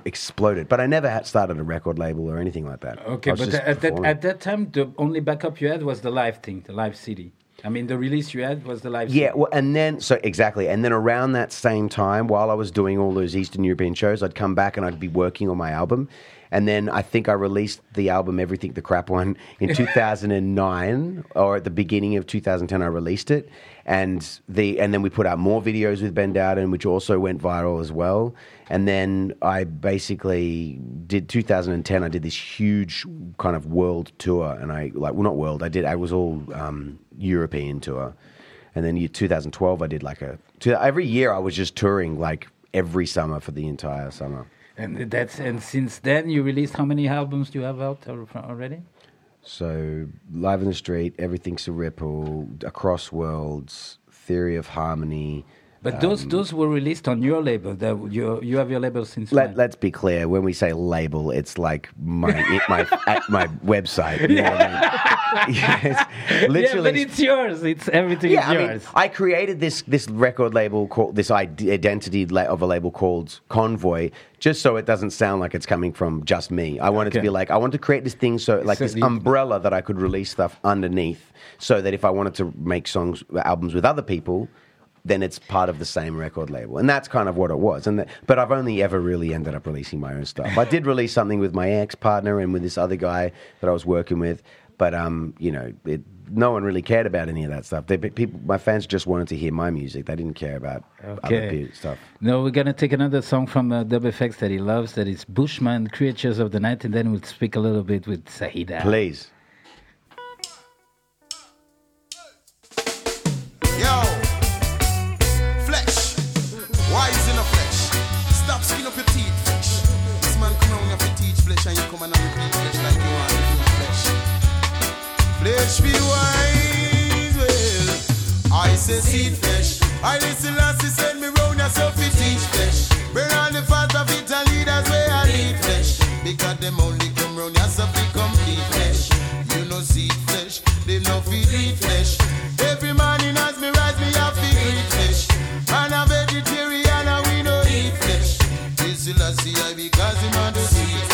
exploded. But I never had started a record label or anything like that. Okay, but at that, at that time, the only backup you had was the live thing, the live CD. I mean, the release you had was the live Yeah, well, and then so exactly, and then around that same time, while I was doing all those Eastern European shows, I'd come back and I'd be working on my album, and then I think I released the album "Everything the Crap One" in 2009, or at the beginning of 2010, I released it, and the and then we put out more videos with Ben Dowden, which also went viral as well, and then I basically did 2010. I did this huge kind of world tour, and I like well not world, I did I was all um, European tour. And then year 2012, I did like a. Every year, I was just touring like every summer for the entire summer. And that's and since then you released how many albums do you have out already? So, Live in the Street, Everything's a Ripple, A Crossworlds, Theory of Harmony. But those um, those were released on your label. That you you have your label since Let, when? let's be clear. When we say label, it's like my it, my at my website. You know I mean? Yes. yeah, but it's yours. It's everything yeah, is I mean, yours. I created this this record label called this identity of a label called Convoy, just so it doesn't sound like it's coming from just me. I wanted to be like I wanted to create this thing so like So this umbrella that I could release stuff underneath, so that if I wanted to make songs uh, albums with other people. Then it's part of the same record label, and that's kind of what it was. And that, but I've only ever really ended up releasing my own stuff. I did release something with my ex partner and with this other guy that I was working with, but um, you know, it, no one really cared about any of that stuff. They, people, my fans just wanted to hear my music. They didn't care about other Okay. pe- stuff. No, we're gonna take another song from uh, Dub FX that he loves. That is Bushman, Creatures of the Night, and then we'll speak a little bit with Sahida. Please. I say flesh. I listen last he send me round yourself to teach flesh. Burn all the fat of it and leaders where I need flesh. Because them only come round yourself to complete flesh. You know see flesh, they no feed eat flesh. Every morning as me rise, me have to eat flesh. And a vegetarian and we no eat flesh. This will I see I because him on the sweetness.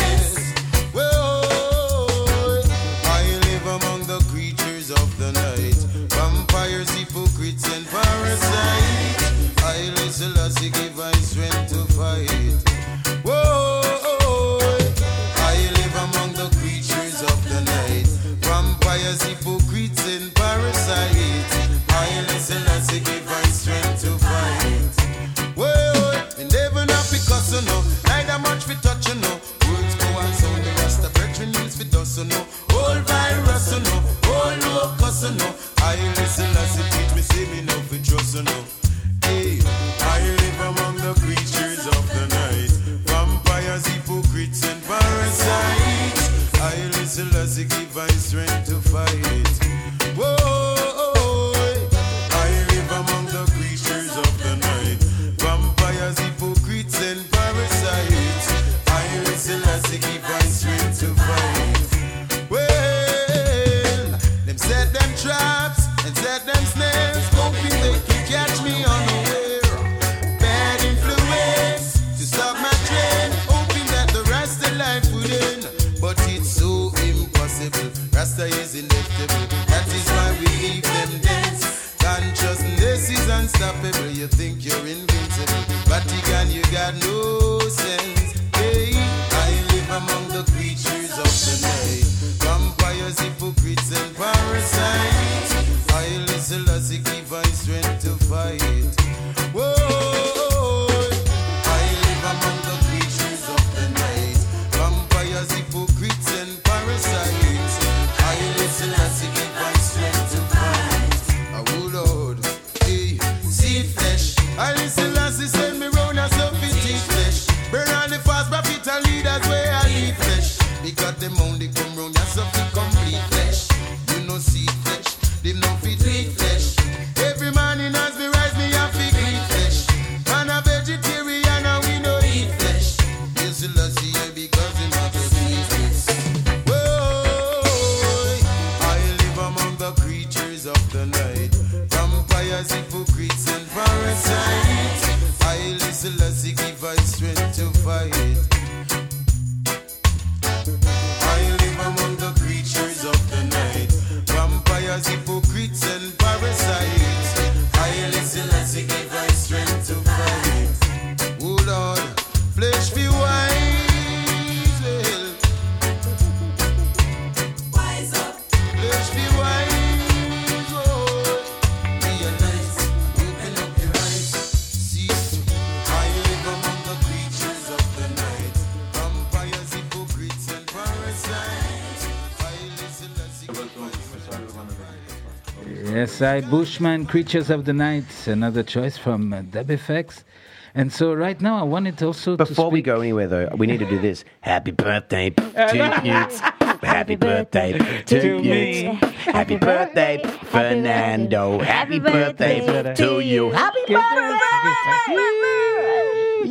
I Bushman, Creatures of the Night, another choice from uh, Dub FX. And so right now I wanted also to Before we go anywhere, though, we need to do this. Happy birthday to you. Happy birthday to you. Happy birthday, Fernando. Happy birthday to you. Happy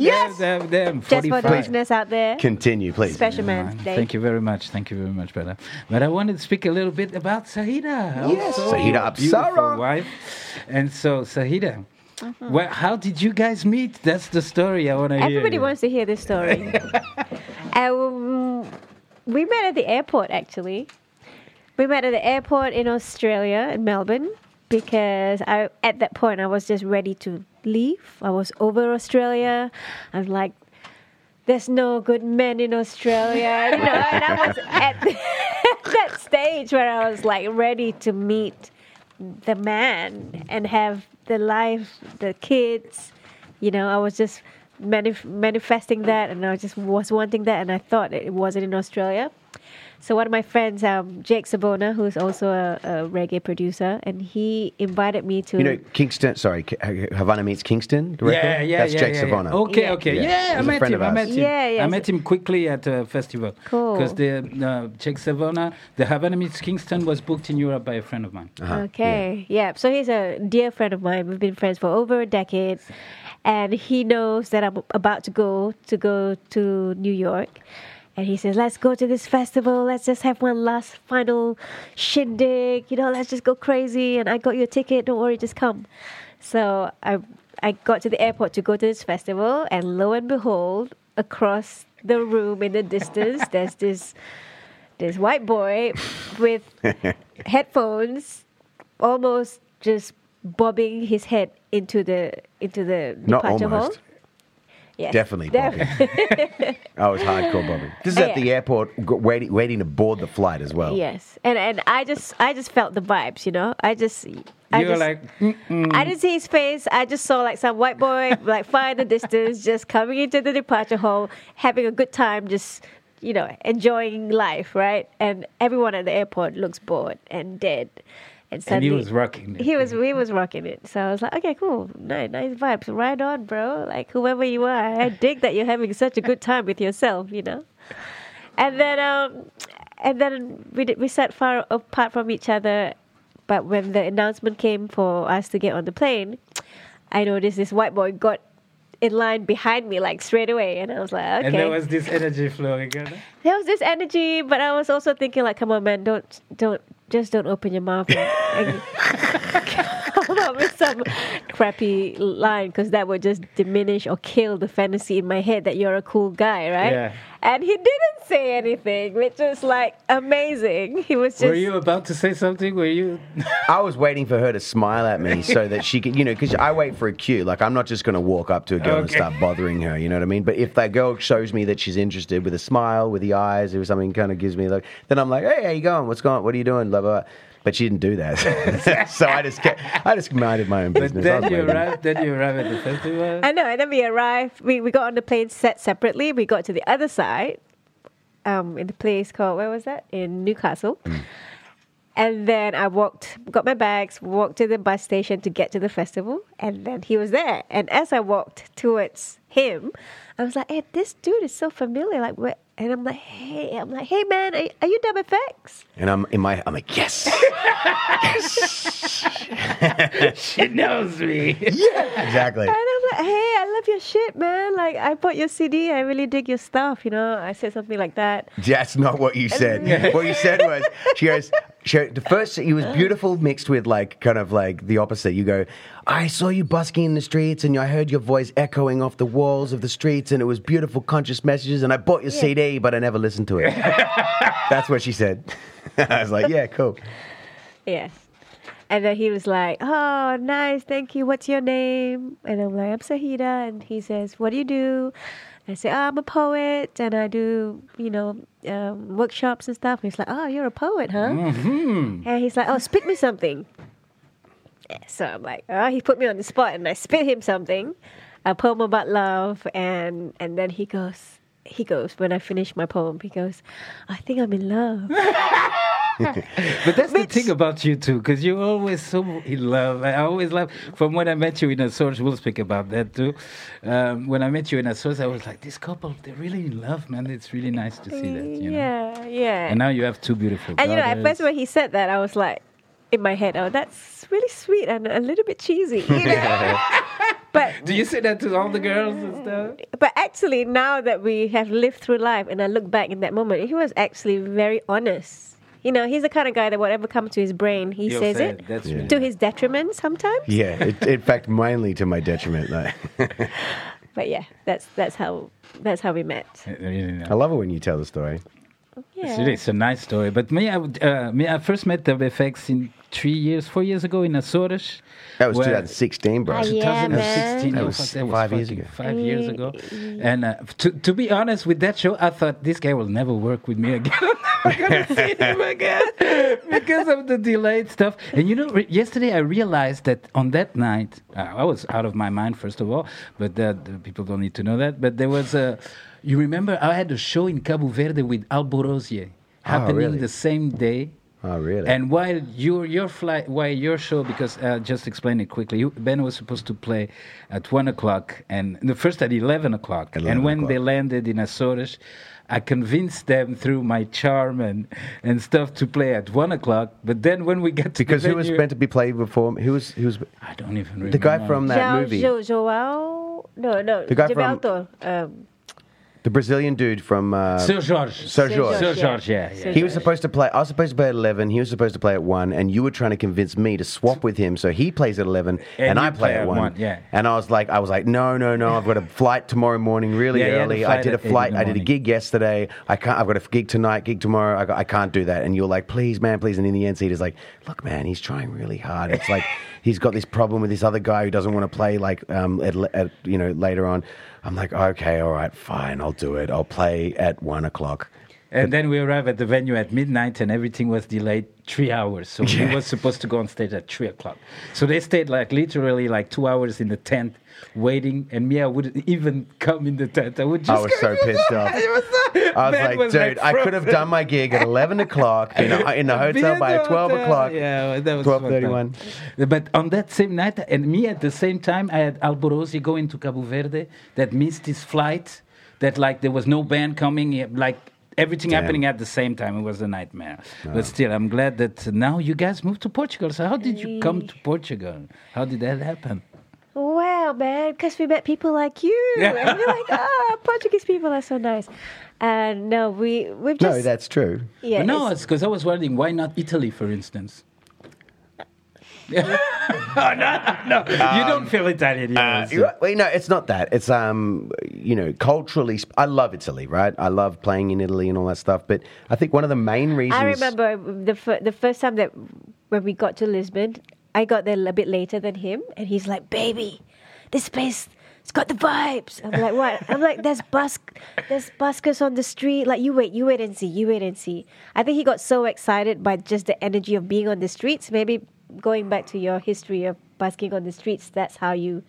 Yes, them, them, Just for the 45. listeners out there, Continue, please. special man day. Thank you very much. Thank you very much, brother. But I wanted to speak a little bit about Sahida. Yes, also Sahida beautiful Apsara. wife. And so, Sahida, well, how did you guys meet? That's the story I want to hear. Everybody wants to hear this story. um, we met at the airport, actually. We met at the airport in Australia, in Melbourne, because I, at that point I was just ready to leave. I was over Australia. I was like, there's no good men in Australia, you know. And I was at that stage where I was like ready to meet the man and have the life, the kids. You know, I was just manif- manifesting that, and I just was wanting that, and I thought it wasn't in Australia. So one of my friends, um, Jake Savona, who's also a, a reggae producer, and he invited me to. You know, Kingston, sorry, Havana meets Kingston, the record? Yeah, yeah, That's yeah. Jake yeah, Savona. Yeah. Okay, okay. Yeah. Yeah, I met him. I met him. Yeah, yeah, I met him quickly at a festival. Cool. Because the uh, Jake Savona, the Havana Meets Kingston was booked in Europe by a friend of mine. Uh-huh, Okay, yeah. So he's a dear friend of mine. We've been friends for over a decade, and he knows that I'm about to go to go to New York. And he says, "Let's go to this festival. Let's just have one last final shindig. You know, let's just go crazy. And I got your ticket. Don't worry, just come." So I I got to the airport to go to this festival, and lo and behold, across the room in the distance, there's this this white boy with headphones almost just bobbing his head into the into the Not departure hall. Almost. Yes, Definitely def- bobbing. I was hardcore Bobby. This is at the airport, g- waiting, waiting to board the flight as well. Yes, and and I just I just felt the vibes, you know. I just I You were just, like, "Mm-mm." I didn't see his face. I just saw like some white boy like far in the distance, just coming into the departure hall, having a good time, just you know enjoying life, right? And everyone at the airport looks bored and dead. And and suddenly he was rocking it. he was he was rocking it. So I was like, okay, cool, nice, nice vibes, right on, bro. Like whoever you are, I dig that you're having such a good time with yourself, you know. And then um, and then we did, we sat far apart from each other. But when the announcement came for us to get on the plane, I noticed this white boy got in line behind me like straight away, and I was like, okay. And there was this energy flowing. there was this energy, but I was also thinking like, come on, man, don't don't just don't open your mouth and, and up with some crappy line because that would just diminish or kill the fantasy in my head that you're a cool guy, right? Yeah. And he didn't say anything, which was like amazing. He was just Were you about to say something? Were you? I was waiting for her to smile at me so that she could, you know, because I wait for a cue. Like, I'm not just going to walk up to a girl and start bothering her, you know what I mean? But if that girl shows me that she's interested with a smile, with the eyes, or something kind of gives me like, then I'm like, hey, how you going? What's going What are you doing? Blah, blah, blah. But she didn't do that. so I just kept, I just minded my own business. I then you waiting. arrived. Then you arrived at the festival. I know. And then we arrived. We, we got on the plane set separately. We got to the other side, um, in the place called where was that in Newcastle. And then I walked, got my bags, walked to the bus station to get to the festival, and then he was there. And as I walked towards him, I was like, "Hey, this dude is so familiar." Like, what? And I'm like, "Hey, I'm like, hey, man, are, are you Dub FX?" And I'm in my, I'm like, yes. she knows me. Yeah, exactly. And I'm like, hey, I love your shit, man. Like, I bought your CD. I really dig your stuff. You know, I said something like that. That's not what you said. what you said was, she goes, she, the first, it was beautiful mixed with like, kind of like the opposite. You go, I saw you busking in the streets and I heard your voice echoing off the walls of the streets and it was beautiful conscious messages and I bought your CD, but I never listened to it. That's what she said. I was like, yeah, cool. Yes. And then he was like, "Oh, nice, thank you. What's your name?" And I'm like, "I'm Sahida." And he says, "What do you do?" I say, oh, "I'm a poet, and I do, you know, um, workshops and stuff." And he's like, "Oh, you're a poet, huh?" Mm-hmm. And he's like, "Oh, spit me something." So I'm like, "Oh," he put me on the spot, and I spit him something, a poem about love, and and then he goes. He goes when I finish my poem. He goes, "I think I'm in love." But that's the thing about you too, because you're always so in love. I always love. From when I met you in Azores, we'll speak about that too. Um, when I met you in Azores, I was like, this couple, they're really in love, man. It's really nice to see that. You know? Yeah, yeah. And now you have two beautiful And you know, at first when he said that, I was like, in my head, oh, that's really sweet and a little bit cheesy. You know? but Do you say that to all the girls and stuff? but actually, now that we have lived through life, and I look back in that moment, he was actually very honest. You know, he's the kind of guy that whatever comes to his brain, he He'll says say it. it. That's Yeah. To his detriment sometimes. Yeah, it, in fact, mainly to my detriment. Like, But yeah, that's that's how that's how we met. I love it when you tell the story. Yeah. It's, really, it's a nice story. But me, I, would, uh, me, I first met Dub FX in three years, four years ago in Azores. That was 2016, bro. Ah, yeah, 2016. oh, That was was five years ago. Five years ago. And uh, to, to be honest, with that show, I thought this guy will never work with me again. I'm never going to see him again because of the delayed stuff. And you know, re- yesterday I realized that on that night, uh, I was out of my mind, first of all, but that the people don't need to know that. But there was a, you remember, I had a show in Cabo Verde with Alborosie happening really? the same day. Oh, really? And while your your flight, while your show, because uh, just explain it quickly. You, ben was supposed to play at one o'clock, and the first at eleven o'clock. 11 and when o'clock. they landed in Azores, I convinced them through my charm and, and stuff to play at one o'clock. But then when we get to because the who was meant to be played before? Who was who was I don't even remember the guy from that João, movie? Jo- João, no, no, The guy from- um, The Brazilian dude from uh, Seu Jorge. Seu Jorge. Sir yeah. George, yeah, yeah. He was supposed to play. I was supposed to play at eleven. He was supposed to play at one, and you were trying to convince me to swap with him. So he plays at eleven, and, And I play play at at one. one, yeah. And I was like, I was like, no, no, no. I've got a flight tomorrow morning, really Yeah, you had a early. I did a at eight in flight. I did a gig yesterday. I can't. I've got a gig tonight, gig tomorrow. I, got, I can't do that. And you're like, please, man, please. And in the end, Sahida's like, look, man, he's trying really hard. It's like he's got this problem with this other guy who doesn't want to play like um at, at you know later on. I'm like, okay, all right, fine, I'll do it. I'll play at one o'clock. And then we arrived at the venue at midnight, and everything was delayed three hours. So we were supposed to go on stage at three o'clock. So they stayed like literally like two hours in the tent waiting, and me, I wouldn't even come in the tent. I would just. I was so pissed off. It was so- I was man like, dude, I could have done my gig at 11 o'clock in a, in a hotel by the 12 hotel. o'clock. Yeah, that was 12:31. But on that same night, and me at the same time, I had Alborosie going to Cabo Verde that missed his flight. That like there was no band coming, like everything Damn. happening at the same time. It was a nightmare. But still, I'm glad that now you guys moved to Portugal. So how did you come to Portugal? How did that happen? Well, man, because we met people like you, Yeah. and we're like, ah, Portuguese people are so nice. And no, we we've just No, that's true. yeah. But no, it's- it's because I was wondering why not Italy, for instance. Yeah. oh, no, no, you don't feel Italian. Uh, you you're right. Wait, no, it's not that. It's um, you know, culturally. sp- I love Italy, right? I love playing in Italy and all that stuff. But I think one of the main reasons. I remember the fir- the first time that when we got to Lisbon, I got there a bit later than him, and he's like, "Baby, this place." It's got the vibes. I'm like, what? I'm like, there's there's buskers on the street. Like, you wait, you wait and see, you wait and see. I think he got so excited by just the energy of being on the streets. Maybe going back to your history of busking on the streets, that's how you.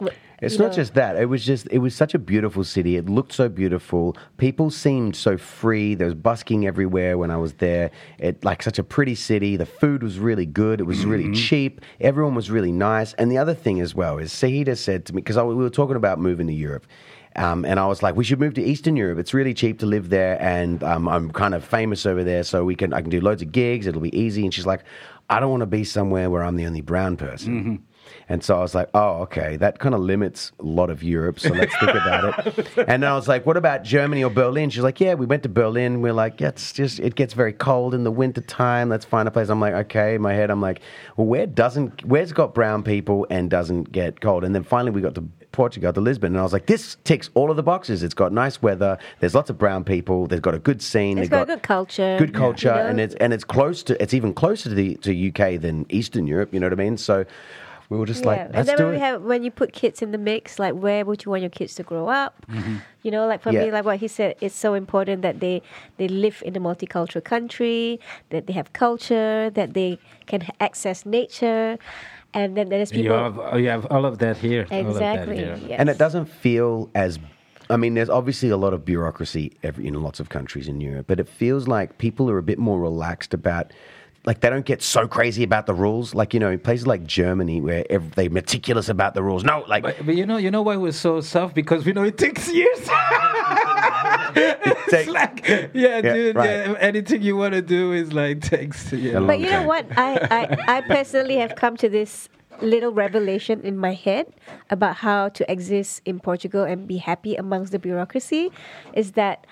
W- It's you not know- just that. It was just, it was such a beautiful city. It looked so beautiful. People seemed so free. There was busking everywhere when I was there. It, like, such a pretty city. The food was really good. It was really cheap. Everyone was really nice. And the other thing as well is Sahida said to me, because we were talking about moving to Europe. Um, and I was like, we should move to Eastern Europe. It's really cheap to live there, and um, I'm kind of famous over there, so we can I can do loads of gigs. It'll be easy. And she's like, I don't want to be somewhere where I'm the only brown person. And so I was like, oh, okay, that kind of limits a lot of Europe. So let's think about it. And then I was like, what about Germany or Berlin? She's like, yeah, we went to Berlin. We're like, yeah, it's just, it gets very cold in the winter time. Let's find a place. I'm like, okay. In my head, I'm like, well, where doesn't, where's got brown people and doesn't get cold? And then finally we got to Portugal, to Lisbon. And I was like, this ticks all of the boxes. It's got nice weather. There's lots of brown people. They've got a good scene. It's they've got good culture. Good culture. You know? And it's, and it's close to, it's even closer to the, to UK than Eastern Europe. You know what I mean? So we were just like, and let's then do when it. we have when you put kids in the mix, like where would you want your kids to grow up? Mm-hmm. You know, like for Yeah. me, like what he said, it's so important that they they live in a multicultural country, that they have culture, that they can access nature, and then there's people. You people have, oh, you have all of that here. all of that exactly. here. Yes. And it doesn't feel as. I mean, there's obviously a lot of bureaucracy every, in lots of countries in Europe, but it feels like people are a bit more relaxed about. Like they don't get so crazy about the rules, like you know, in places like Germany where ev- they're meticulous about the rules. No, like But, but you know, you know why we're so soft? Because we know it takes years. it's take- like, yeah, dude, right. yeah, anything you want to do is like takes. Yeah. But you know what? I, I, I personally have come to this little revelation in my head about how to exist in Portugal and be happy amongst the bureaucracy is that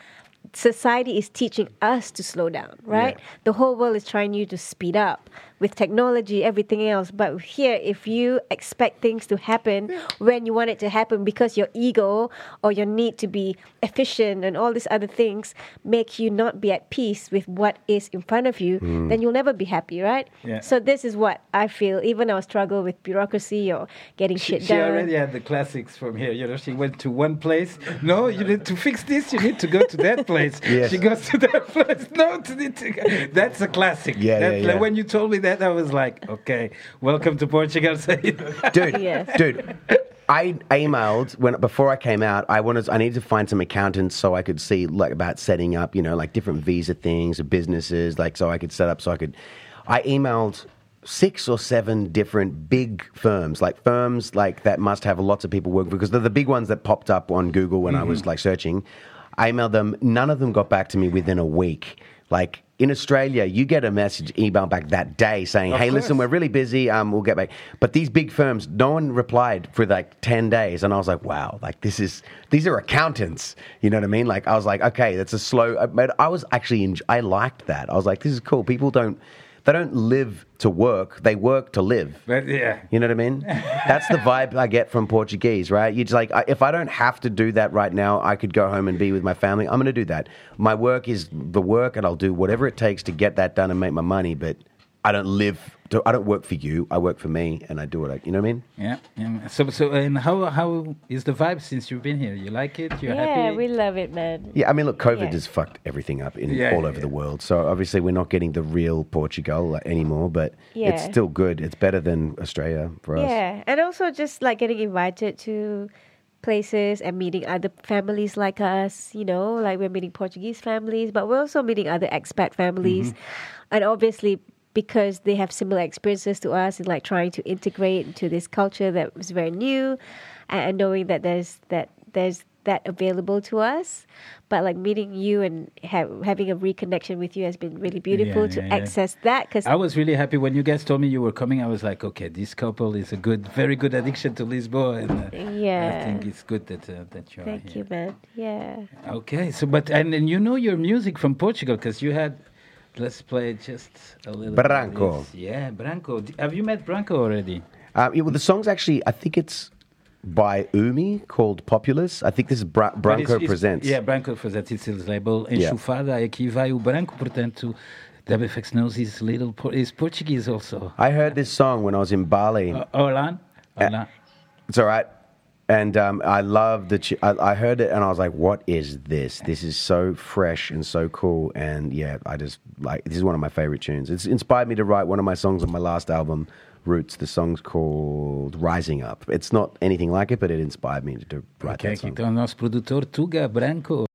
society is teaching us to slow down, right? Yeah. The whole world is trying you to speed up with technology, everything else. But here, if you expect things to happen when you want it to happen because your ego or your need to be efficient and all these other things make you not be at peace with what is in front of you, hmm. then you'll never be happy, right? Yeah. So this is what I feel. Even our struggle with bureaucracy or getting She, shit she done. already had the classics from here. You know, she went to one place. No, you need to fix this. You need to go to that place. Yes. She goes to that place. No, to the, to, that's a classic. Yeah, That's yeah, like yeah. when you told me that, I was like, okay, welcome to Portugal. dude, Yes. dude. I emailed when before I came out. I wanted, I needed to find some accountants so I could see like about setting up, you know, like different visa things, or businesses, like so I could set up, so I could. I emailed six or seven different big firms, like firms like that must have lots of people working because they're the big ones that popped up on Google when I was mm-hmm. like searching. I emailed them. None of them got back to me within a week. Like in Australia, you get a message, email back that day saying, Of "Hey, listen, we're really busy. Um, we'll get back." But these big firms, no one replied for like ten days, and I was like, "Wow, like this is these are accountants." You know what I mean? Like I was like, "Okay, that's a slow." But I was actually, en- I liked that. I was like, "This is cool." People don't, they don't live to work; they work to live. but yeah. You know what I mean? That's the vibe I get from Portuguese, right? You're just like, I- if I don't have to do that right now, I could go home and be with my family. I'm going to do that. My work is the work, and I'll do whatever it takes to get that done and make my money. But I don't live. do- I don't work for you. I work for me, and I do what I. You know what I mean? Yeah, yeah. So, so, and how how is the vibe since you've been here? You like it? You're yeah, happy? Yeah, we love it, man. Yeah, I mean, look, COVID Yeah. has fucked everything up in Yeah, all over yeah. the world. So obviously, we're not getting the real Portugal anymore, but it's still good. It's better than Australia for us. Yeah, and also just like getting invited to places and meeting other families like us, you know, like we're meeting Portuguese families, but we're also meeting other expat families. Mm-hmm. And obviously, because they have similar experiences to us in like trying to integrate into this culture that was very new and, knowing that there's that there's that available to us but like meeting you and ha- having a reconnection with you has been really beautiful Yeah, to yeah, yeah. access that because I was really happy when you guys told me you were coming. I was like, okay, this couple is a good, very good addiction to Lisbon. and uh, I think it's good that uh, that you are thank you man yeah Okay, so but and, and you know your music from Portugal because you had. Let's play just a little. bit Branko. this. Yeah, Branko. Have you met Branko already? Uh, yeah, well, the song's actually, I think it's by Umi called Populous. I think this is Bra- Branko it's- it's- Presents. Yeah, Branko Presents. It's his label. Yeah. Enchufada. Aqui vai o Branko, portanto. Dub FX knows he's little. Por- he's Portuguese also. I heard this song when I was in Bali. Uh, Olan. Olan. It's all right. And um, I love that. Ch- I, I heard it and I was like, "What is this? This is so fresh and so cool." And yeah, I just like this is one of my favorite tunes. It's inspired me to write one of my songs on my last album, Roots. The song's called "Rising Up." It's not anything like it, but it inspired me to, to write Ok, that song. então nosso produtor Tuga Branko.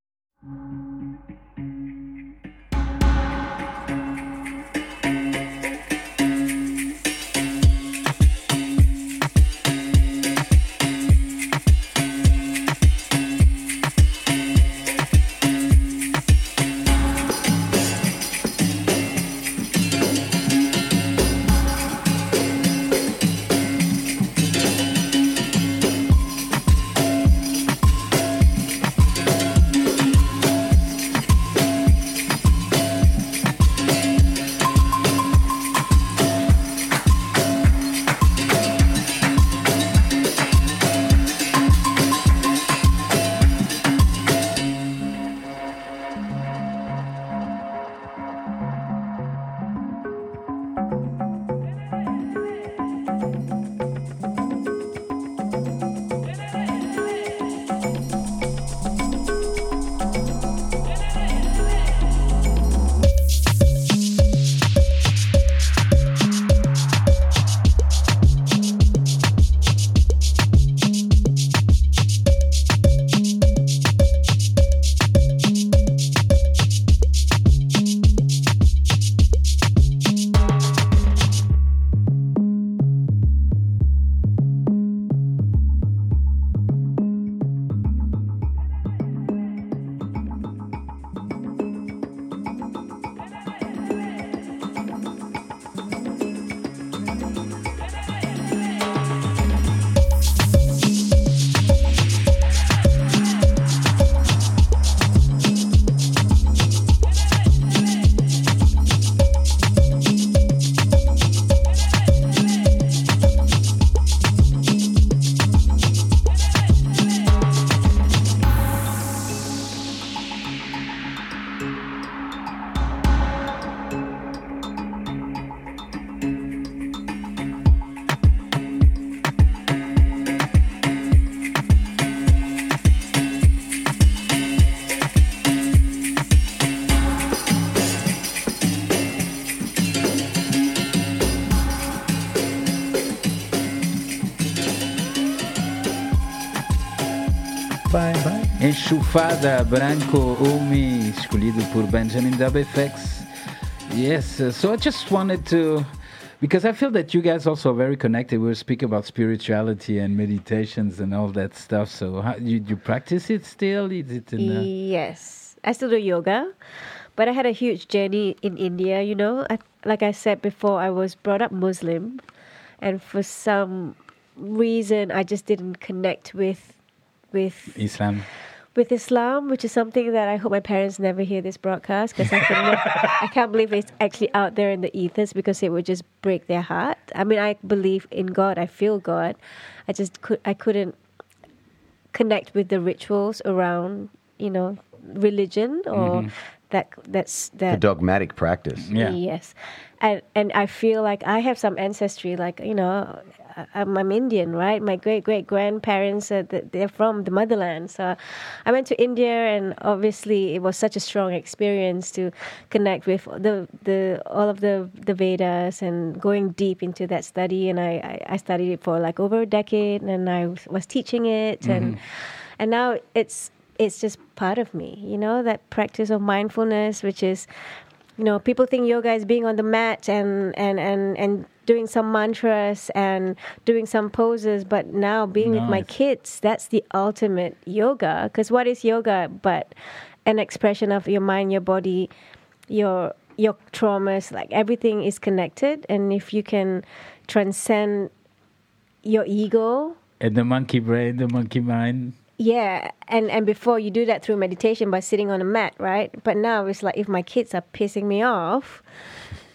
Enchufada Branko Umi, escolhido por Benjamin Dub FX. Yes, uh, so I just wanted to, because I feel that you guys also are very connected. We were speaking about spirituality and meditations and all that stuff. So how, you you practice it still? Is it in? Uh, Yes, I still do yoga, but I had a huge journey in India. You know, I, like I said before, I was brought up Muslim, and for some reason, I just didn't connect with with Islam. With Islam, which is something that I hope my parents never hear this broadcast because I, can I can't believe it's actually out there in the ethers because it would just break their heart. I mean, I believe in God, I feel God, I just could I couldn't connect with the rituals around you know religion or mm-hmm. that that's The that dogmatic practice. Yeah. Yes, and and I feel like I have some ancestry. Like you know, I- I'm, I'm Indian, right? My great great grandparents, uh, th- they're from the motherland. So I went to India, and obviously it was such a strong experience to connect with the the all of the the Vedas and going deep into that study. And I I, studied it for like over a decade, and I was- was teaching it, and and now it's it's just part of me. You know that practice of mindfulness, which is you know people think yoga is being on the mat and and and and doing some mantras and doing some poses but now being with my kids that's the ultimate yoga because what is yoga but an expression of your mind your body your your traumas like everything is connected and if you can transcend your ego And the monkey brain, the monkey mind. yeah, and and before you do that through meditation by sitting on a mat, right? But now it's like if my kids are pissing me off,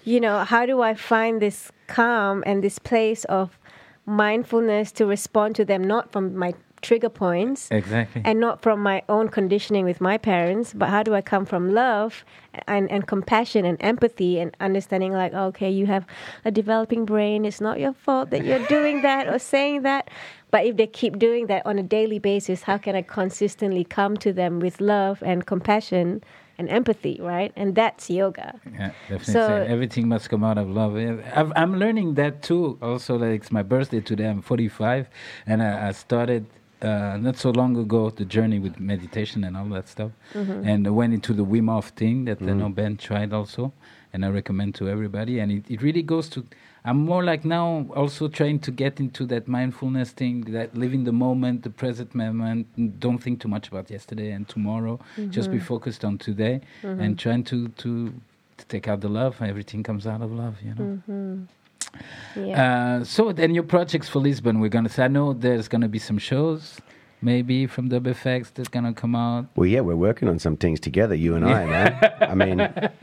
you know, how do I find this calm and this place of mindfulness to respond to them not from my trigger points Exactly. and not from my own conditioning with my parents, but how do I come from love and, and compassion and empathy and understanding like, oh, okay, you have a developing brain. It's not your fault that you're doing that or saying that. But if they keep doing that on a daily basis, how can I consistently come to them with love and compassion and empathy, right? And that's yoga. Yeah, definitely. So- Everything must come out of love. I've, I'm learning that too. Also, like it's my birthday today. I'm 45, and I, I started uh, not so long ago the journey with meditation and all that stuff, and I went into the Wim Hof thing that I know Ben tried also, and I recommend to everybody. And it, it really goes to. I'm more like now also trying to get into that mindfulness thing, that living the moment, the present moment. Don't think too much about yesterday and tomorrow. Just be mm-hmm. focused on today mm-hmm. and trying to to to take out the love. Everything comes out of love, you know. Mm-hmm. Yeah. Uh, so then your projects for Lisbon, we're gonna say. I know there's gonna be some shows, maybe from Dub FX that's gonna come out. Well, yeah, we're working on some things together, you and I, man. I mean,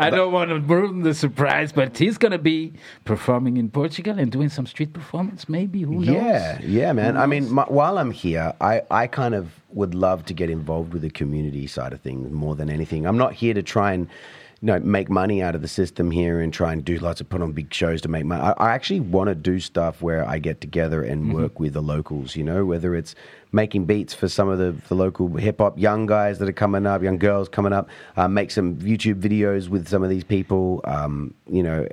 I don't want to ruin the surprise, but he's gonna be performing in Portugal and doing some street performance. Maybe who knows? Yeah, yeah, man. I mean, my, while I'm here, I, I kind of would love to get involved with the community side of things more than anything. I'm not here to try and you know make money out of the system here and try and do lots of put on big shows to make money. I, I actually want to do stuff where I get together and Mm-hmm. work with the locals. You know, whether it's making beats for some of the, the local hip hop young guys that are coming up, young girls coming up, uh, make some YouTube videos with some of these people. Um, you know,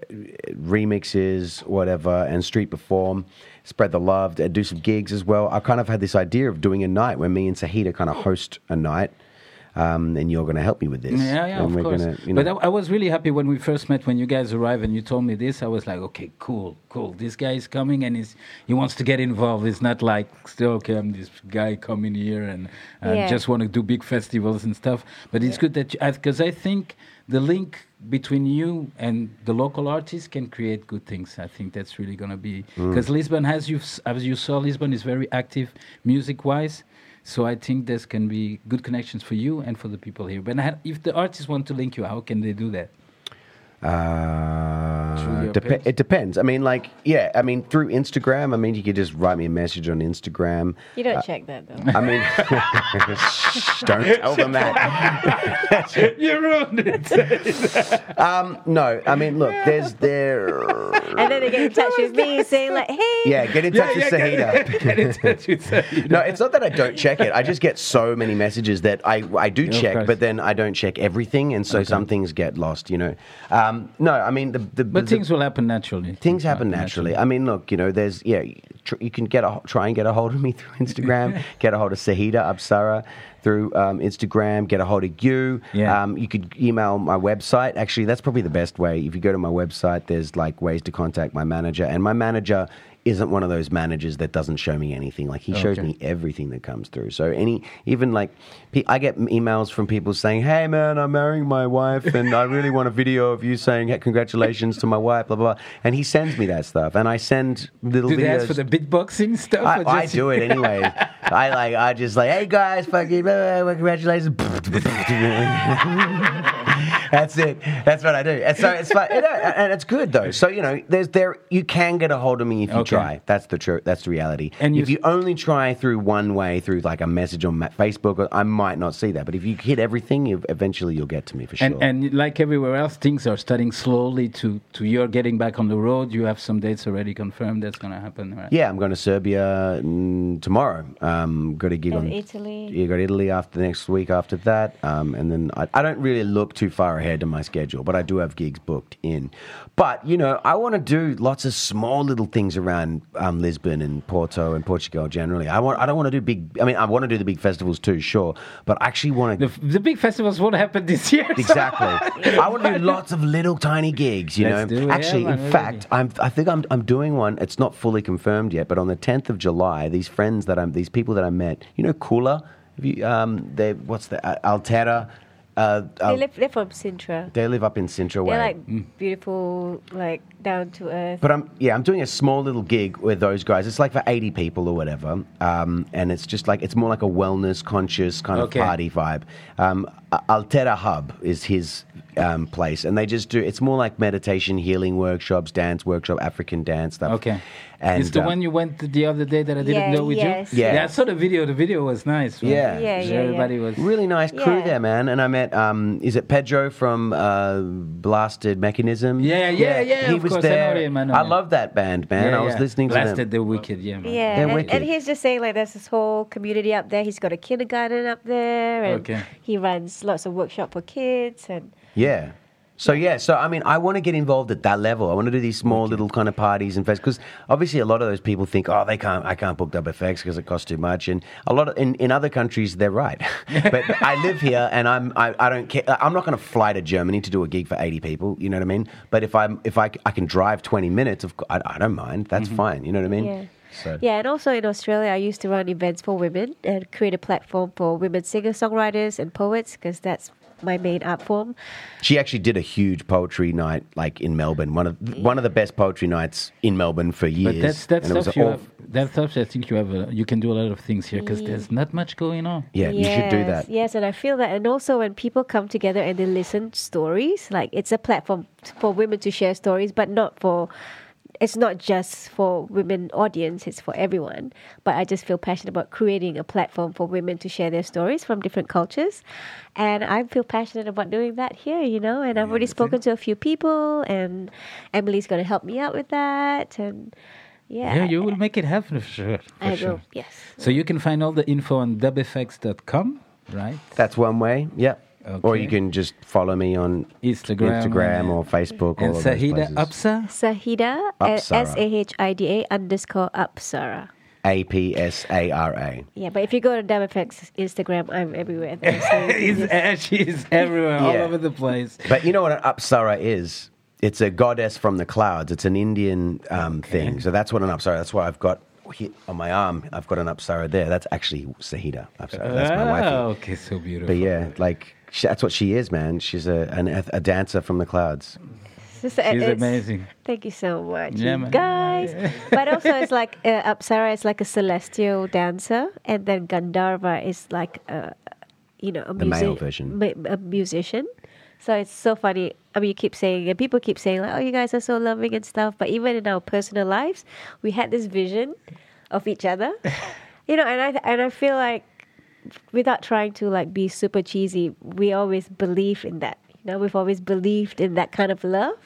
remixes, whatever, and street perform spread the love, do some gigs as well. I kind of had this idea of doing a night where me and Sahida kind of host a night, um, and you're going to help me with this. Yeah, yeah, and of course. Gonna, you know, But I, I was really happy when we first met. When you guys arrived and you told me this, I was like, okay, cool, cool. This guy is coming and he's, he wants to get involved. It's not like, still, okay, I'm this guy coming here and I Yeah. just want to do big festivals and stuff. But it's good that because I think the link between you and the local artists can create good things. I think that's really going to be Mm. because Lisbon has you as you saw Lisbon is very active music wise. So I think this can be good connections for you and for the people here. But if the artists want to link you, how can they do that? Through Uh, your it depends. I mean, like, yeah, I mean, through Instagram. I mean, you could just write me a message on Instagram. You don't check that though. I mean, shh, don't tell them that. you ruined it. Um, no, I mean, look, there's there. and then they get in touch with me saying like, "Hey, Yeah, get in touch with Sahida. Get in touch with Sahida. No, it's not that I don't check it. I just get so many messages that I, I do of check, but then I don't check everything, and so some things get lost. You know, um, no, I mean the the, But the, things will happen naturally. things happen naturally. I mean, look, you know, there's yeah, tr- you can get a try and get a hold of me through Instagram, get a hold of Sahida Apsara through um, Instagram, get a hold of you. Yeah. Um, you could email my website. Actually, that's probably the best way. If you go to my website, there's like ways to contact my manager, and my manager isn't one of those managers that doesn't show me anything. Like he shows Okay. me everything that comes through. So any even like I get emails from people saying, "Hey man, I'm marrying my wife, and I really want a video of you saying hey, congratulations to my wife." Blah blah. blah. And he sends me that stuff, and I send little Do they videos. ask for the beatboxing stuff? I, I do it anyway. I like I just like, hey guys, fucking congratulations. That's it. That's what I do. And so it's fun, you know, and it's good though. So you know, there's there you can get a hold of me if you Okay. try. That's the truth. That's the reality. And And you- if you only try through one way, through like a message on Facebook, I might not see that. But if you hit everything, you, eventually you'll get to me for sure. And, and like everywhere else, things are starting slowly to, to your getting back on the road. You have some dates already confirmed that's going to happen, right? yeah, I'm going to Serbia mm, tomorrow. Um, got a gig And on Italy. You got Italy after the next week after that, um, and then I, I don't really look too far ahead in my schedule, but I do have gigs booked in. But you know, I want to do lots of small little things around um, Lisbon and Porto and Portugal generally. I want I don't want to do big. I mean, I want to do the big festivals too, sure, but I actually want to. The, the big festivals won't happen this year. Exactly. I want to do lots of little tiny gigs, you Let's know. Actually, yeah, man, in fact, I'm, I think I'm, I'm doing one. It's not fully confirmed yet, but on the 10th of July, these friends that I'm, these people that I met, you know, Kula, have you, um, they, what's the, uh, Altera, uh, uh, They live, they're from Sintra. they live up in Sintra Way. They're like beautiful, like down to earth. But I'm yeah, I'm doing a small little gig with those guys. It's like for 80 people or whatever, um, and it's just like it's more like a wellness conscious kind Okay. of party vibe. Um, Altera Hub is his um, place, and they just do. It's more like meditation, healing workshops, dance workshop, African dance stuff. Okay. and it's the uh, one you went the other day that I didn't Yeah, know with yes. you? Yeah. I saw the video. The video was nice. right? Yeah. Yeah, yeah, Everybody yeah. was. Really nice crew Yeah. there, man. And I met, um, is it Pedro from uh, Blasted Mechanism? Yeah, yeah, yeah, He of was I there. him, I know I him. love that band, man. Yeah, I was yeah. listening to Blasted them. the Wicked, yeah. Man. Yeah, They're and, wicked. and he's just saying like there's this whole community up there. He's got a kindergarten up there, and Okay. he runs lots of workshop for kids. And Yeah. So yeah, so I mean, I want to get involved at that level. I want to do these small little kind of parties and festivals because obviously a lot of those people think, oh, they can't, I can't book Dub FX because it costs too much, and a lot of in, in other countries they're right. but I live here and I'm I, I don't care. I'm not going to fly to Germany to do a gig for 80 people. You know what I mean? But if I'm if I, I can drive 20 minutes, of, I, I don't mind. That's mm-hmm. fine. You know what I mean? yeah, So yeah, and also in Australia, I used to run events for women and create a platform for women singer songwriters and poets because that's my main art form. She actually did a huge poetry night, like in Melbourne. One of one of the best poetry nights in Melbourne for years. But that's that's And it was stuff you have. That stuff I think you have. A, you can do a lot of things here because there's not much going on. Yeah, you should do that. Yes, and I feel that. And also, when people come together and they listen stories, like it's a platform for women to share stories, but not for. It's not just for women audience; it's for everyone. But I just feel passionate about creating a platform for women to share their stories from different cultures, and I feel passionate about doing that here. You know, and I've already spoken to a few people, and Emily's going to help me out with that, and yeah, Yeah, you will make it happen for sure. For I sure. will. Yes. So you can find all the info on dubfx.com, right? That's one way. Yep. Or you can just follow me on Instagram, Instagram or Facebook. And all Sahida places. Sahida, Apsara. S A H I D A underscore Apsara. A P S A R A. Yeah, but if you go to Dub FX Instagram, I'm everywhere. There, so He's, just- uh, she's everywhere, all over the place. But you know what an Apsara is? It's a goddess from the clouds. It's an Indian um, thing. So that's what an Apsara. That's why I've got here on my arm. I've got an Apsara there. That's actually Sahida Apsara. That's my wife. okay, so beautiful. But yeah, like sh that's what she is, man. She's a an, a dancer from the clouds. She's She's amazing. Thank you so much, Yeah, you man. guys. but also, it's like uh, Apsara is like a celestial dancer, and then Gandharva is like a, you know, a, The male version. ma- a musician. So it's so funny. I mean, you keep saying, and people keep saying, like, "Oh, you guys are so loving and stuff." But even in our personal lives, we had this vision of each other, you know. And I and I feel like, without trying to like be super cheesy, we always believe in that. You know, we've always believed in that kind of love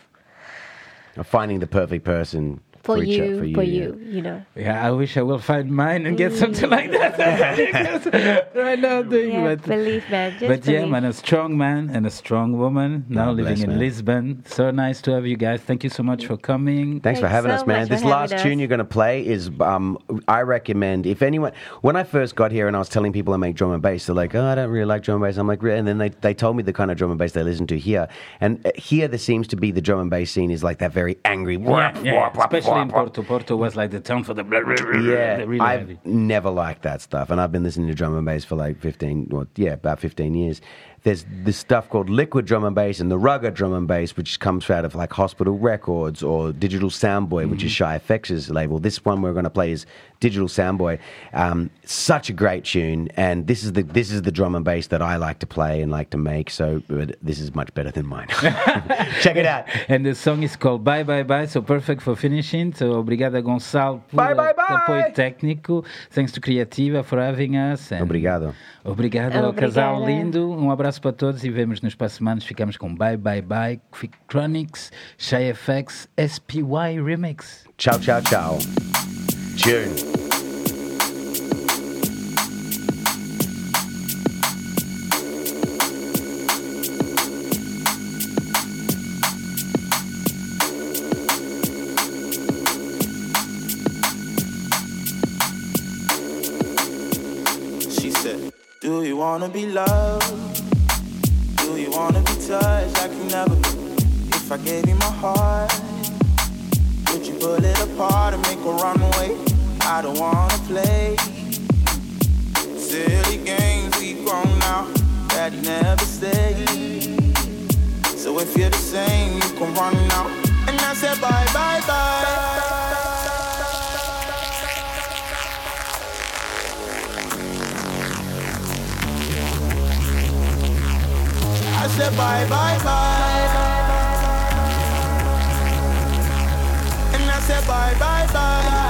finding the perfect person for, each you, o- for yeah. you, you know. Yeah, I wish I will find mine and get something like that. right now, I'm doing, Yeah, but, believe, man. Just but yeah, believe. man, a strong man and a strong woman now God living bless, in man. Lisbon. So nice to have you guys. Thank you so much for coming. Thanks for having so us, man. This last us. tune you're going to play is, um, I recommend, if anyone, when I first got here and I was telling people I make drum and bass, they're like, oh, I don't really like drum and bass. I'm like, really? And then they, they told me the kind of drum and bass they listen to here. And uh, here there seems to be the drum and bass scene is like that very angry, Yeah, yeah, especially especially in Porto. Porto was like the town for the blah, blah, blah, Yeah, really I've heavy. never liked that stuff, and I've been listening to drum and bass for like fifteen, well, yeah, about fifteen years. There's this stuff called liquid drum and bass and the rugged drum and bass, which comes out of like Hospital Records or Digital Soundboy, which is Mm. Shy FX's label. This one we're going to play is Digital Soundboy. Um, such a great tune, and this is the this is the drum and bass that I like to play and like to make. So this is much better than mine. Check it out. And the song is called Bye Bye Bye, so perfect for finishing. So obrigado Gonçalo por Bye, bye, bye. apoio técnico. Thanks to Creativa for having us. and Obrigado. Obrigado ao casal Obrigada. lindo. Um abraço para todos e vemos nos próximos semanas. Ficamos com Bye Bye Bye, Fictronics, Shy FX, SPY Remix. Ciao, ciao, ciao. Tune. She said, Do you wanna be loved? Do you wanna be touched like you never? If I gave you my heart, pull it apart and make a runaway? I don't wanna play silly games we've grown now you never stay. So if you're the same, you can run now. And I said bye bye bye. I said bye bye bye. And I said bye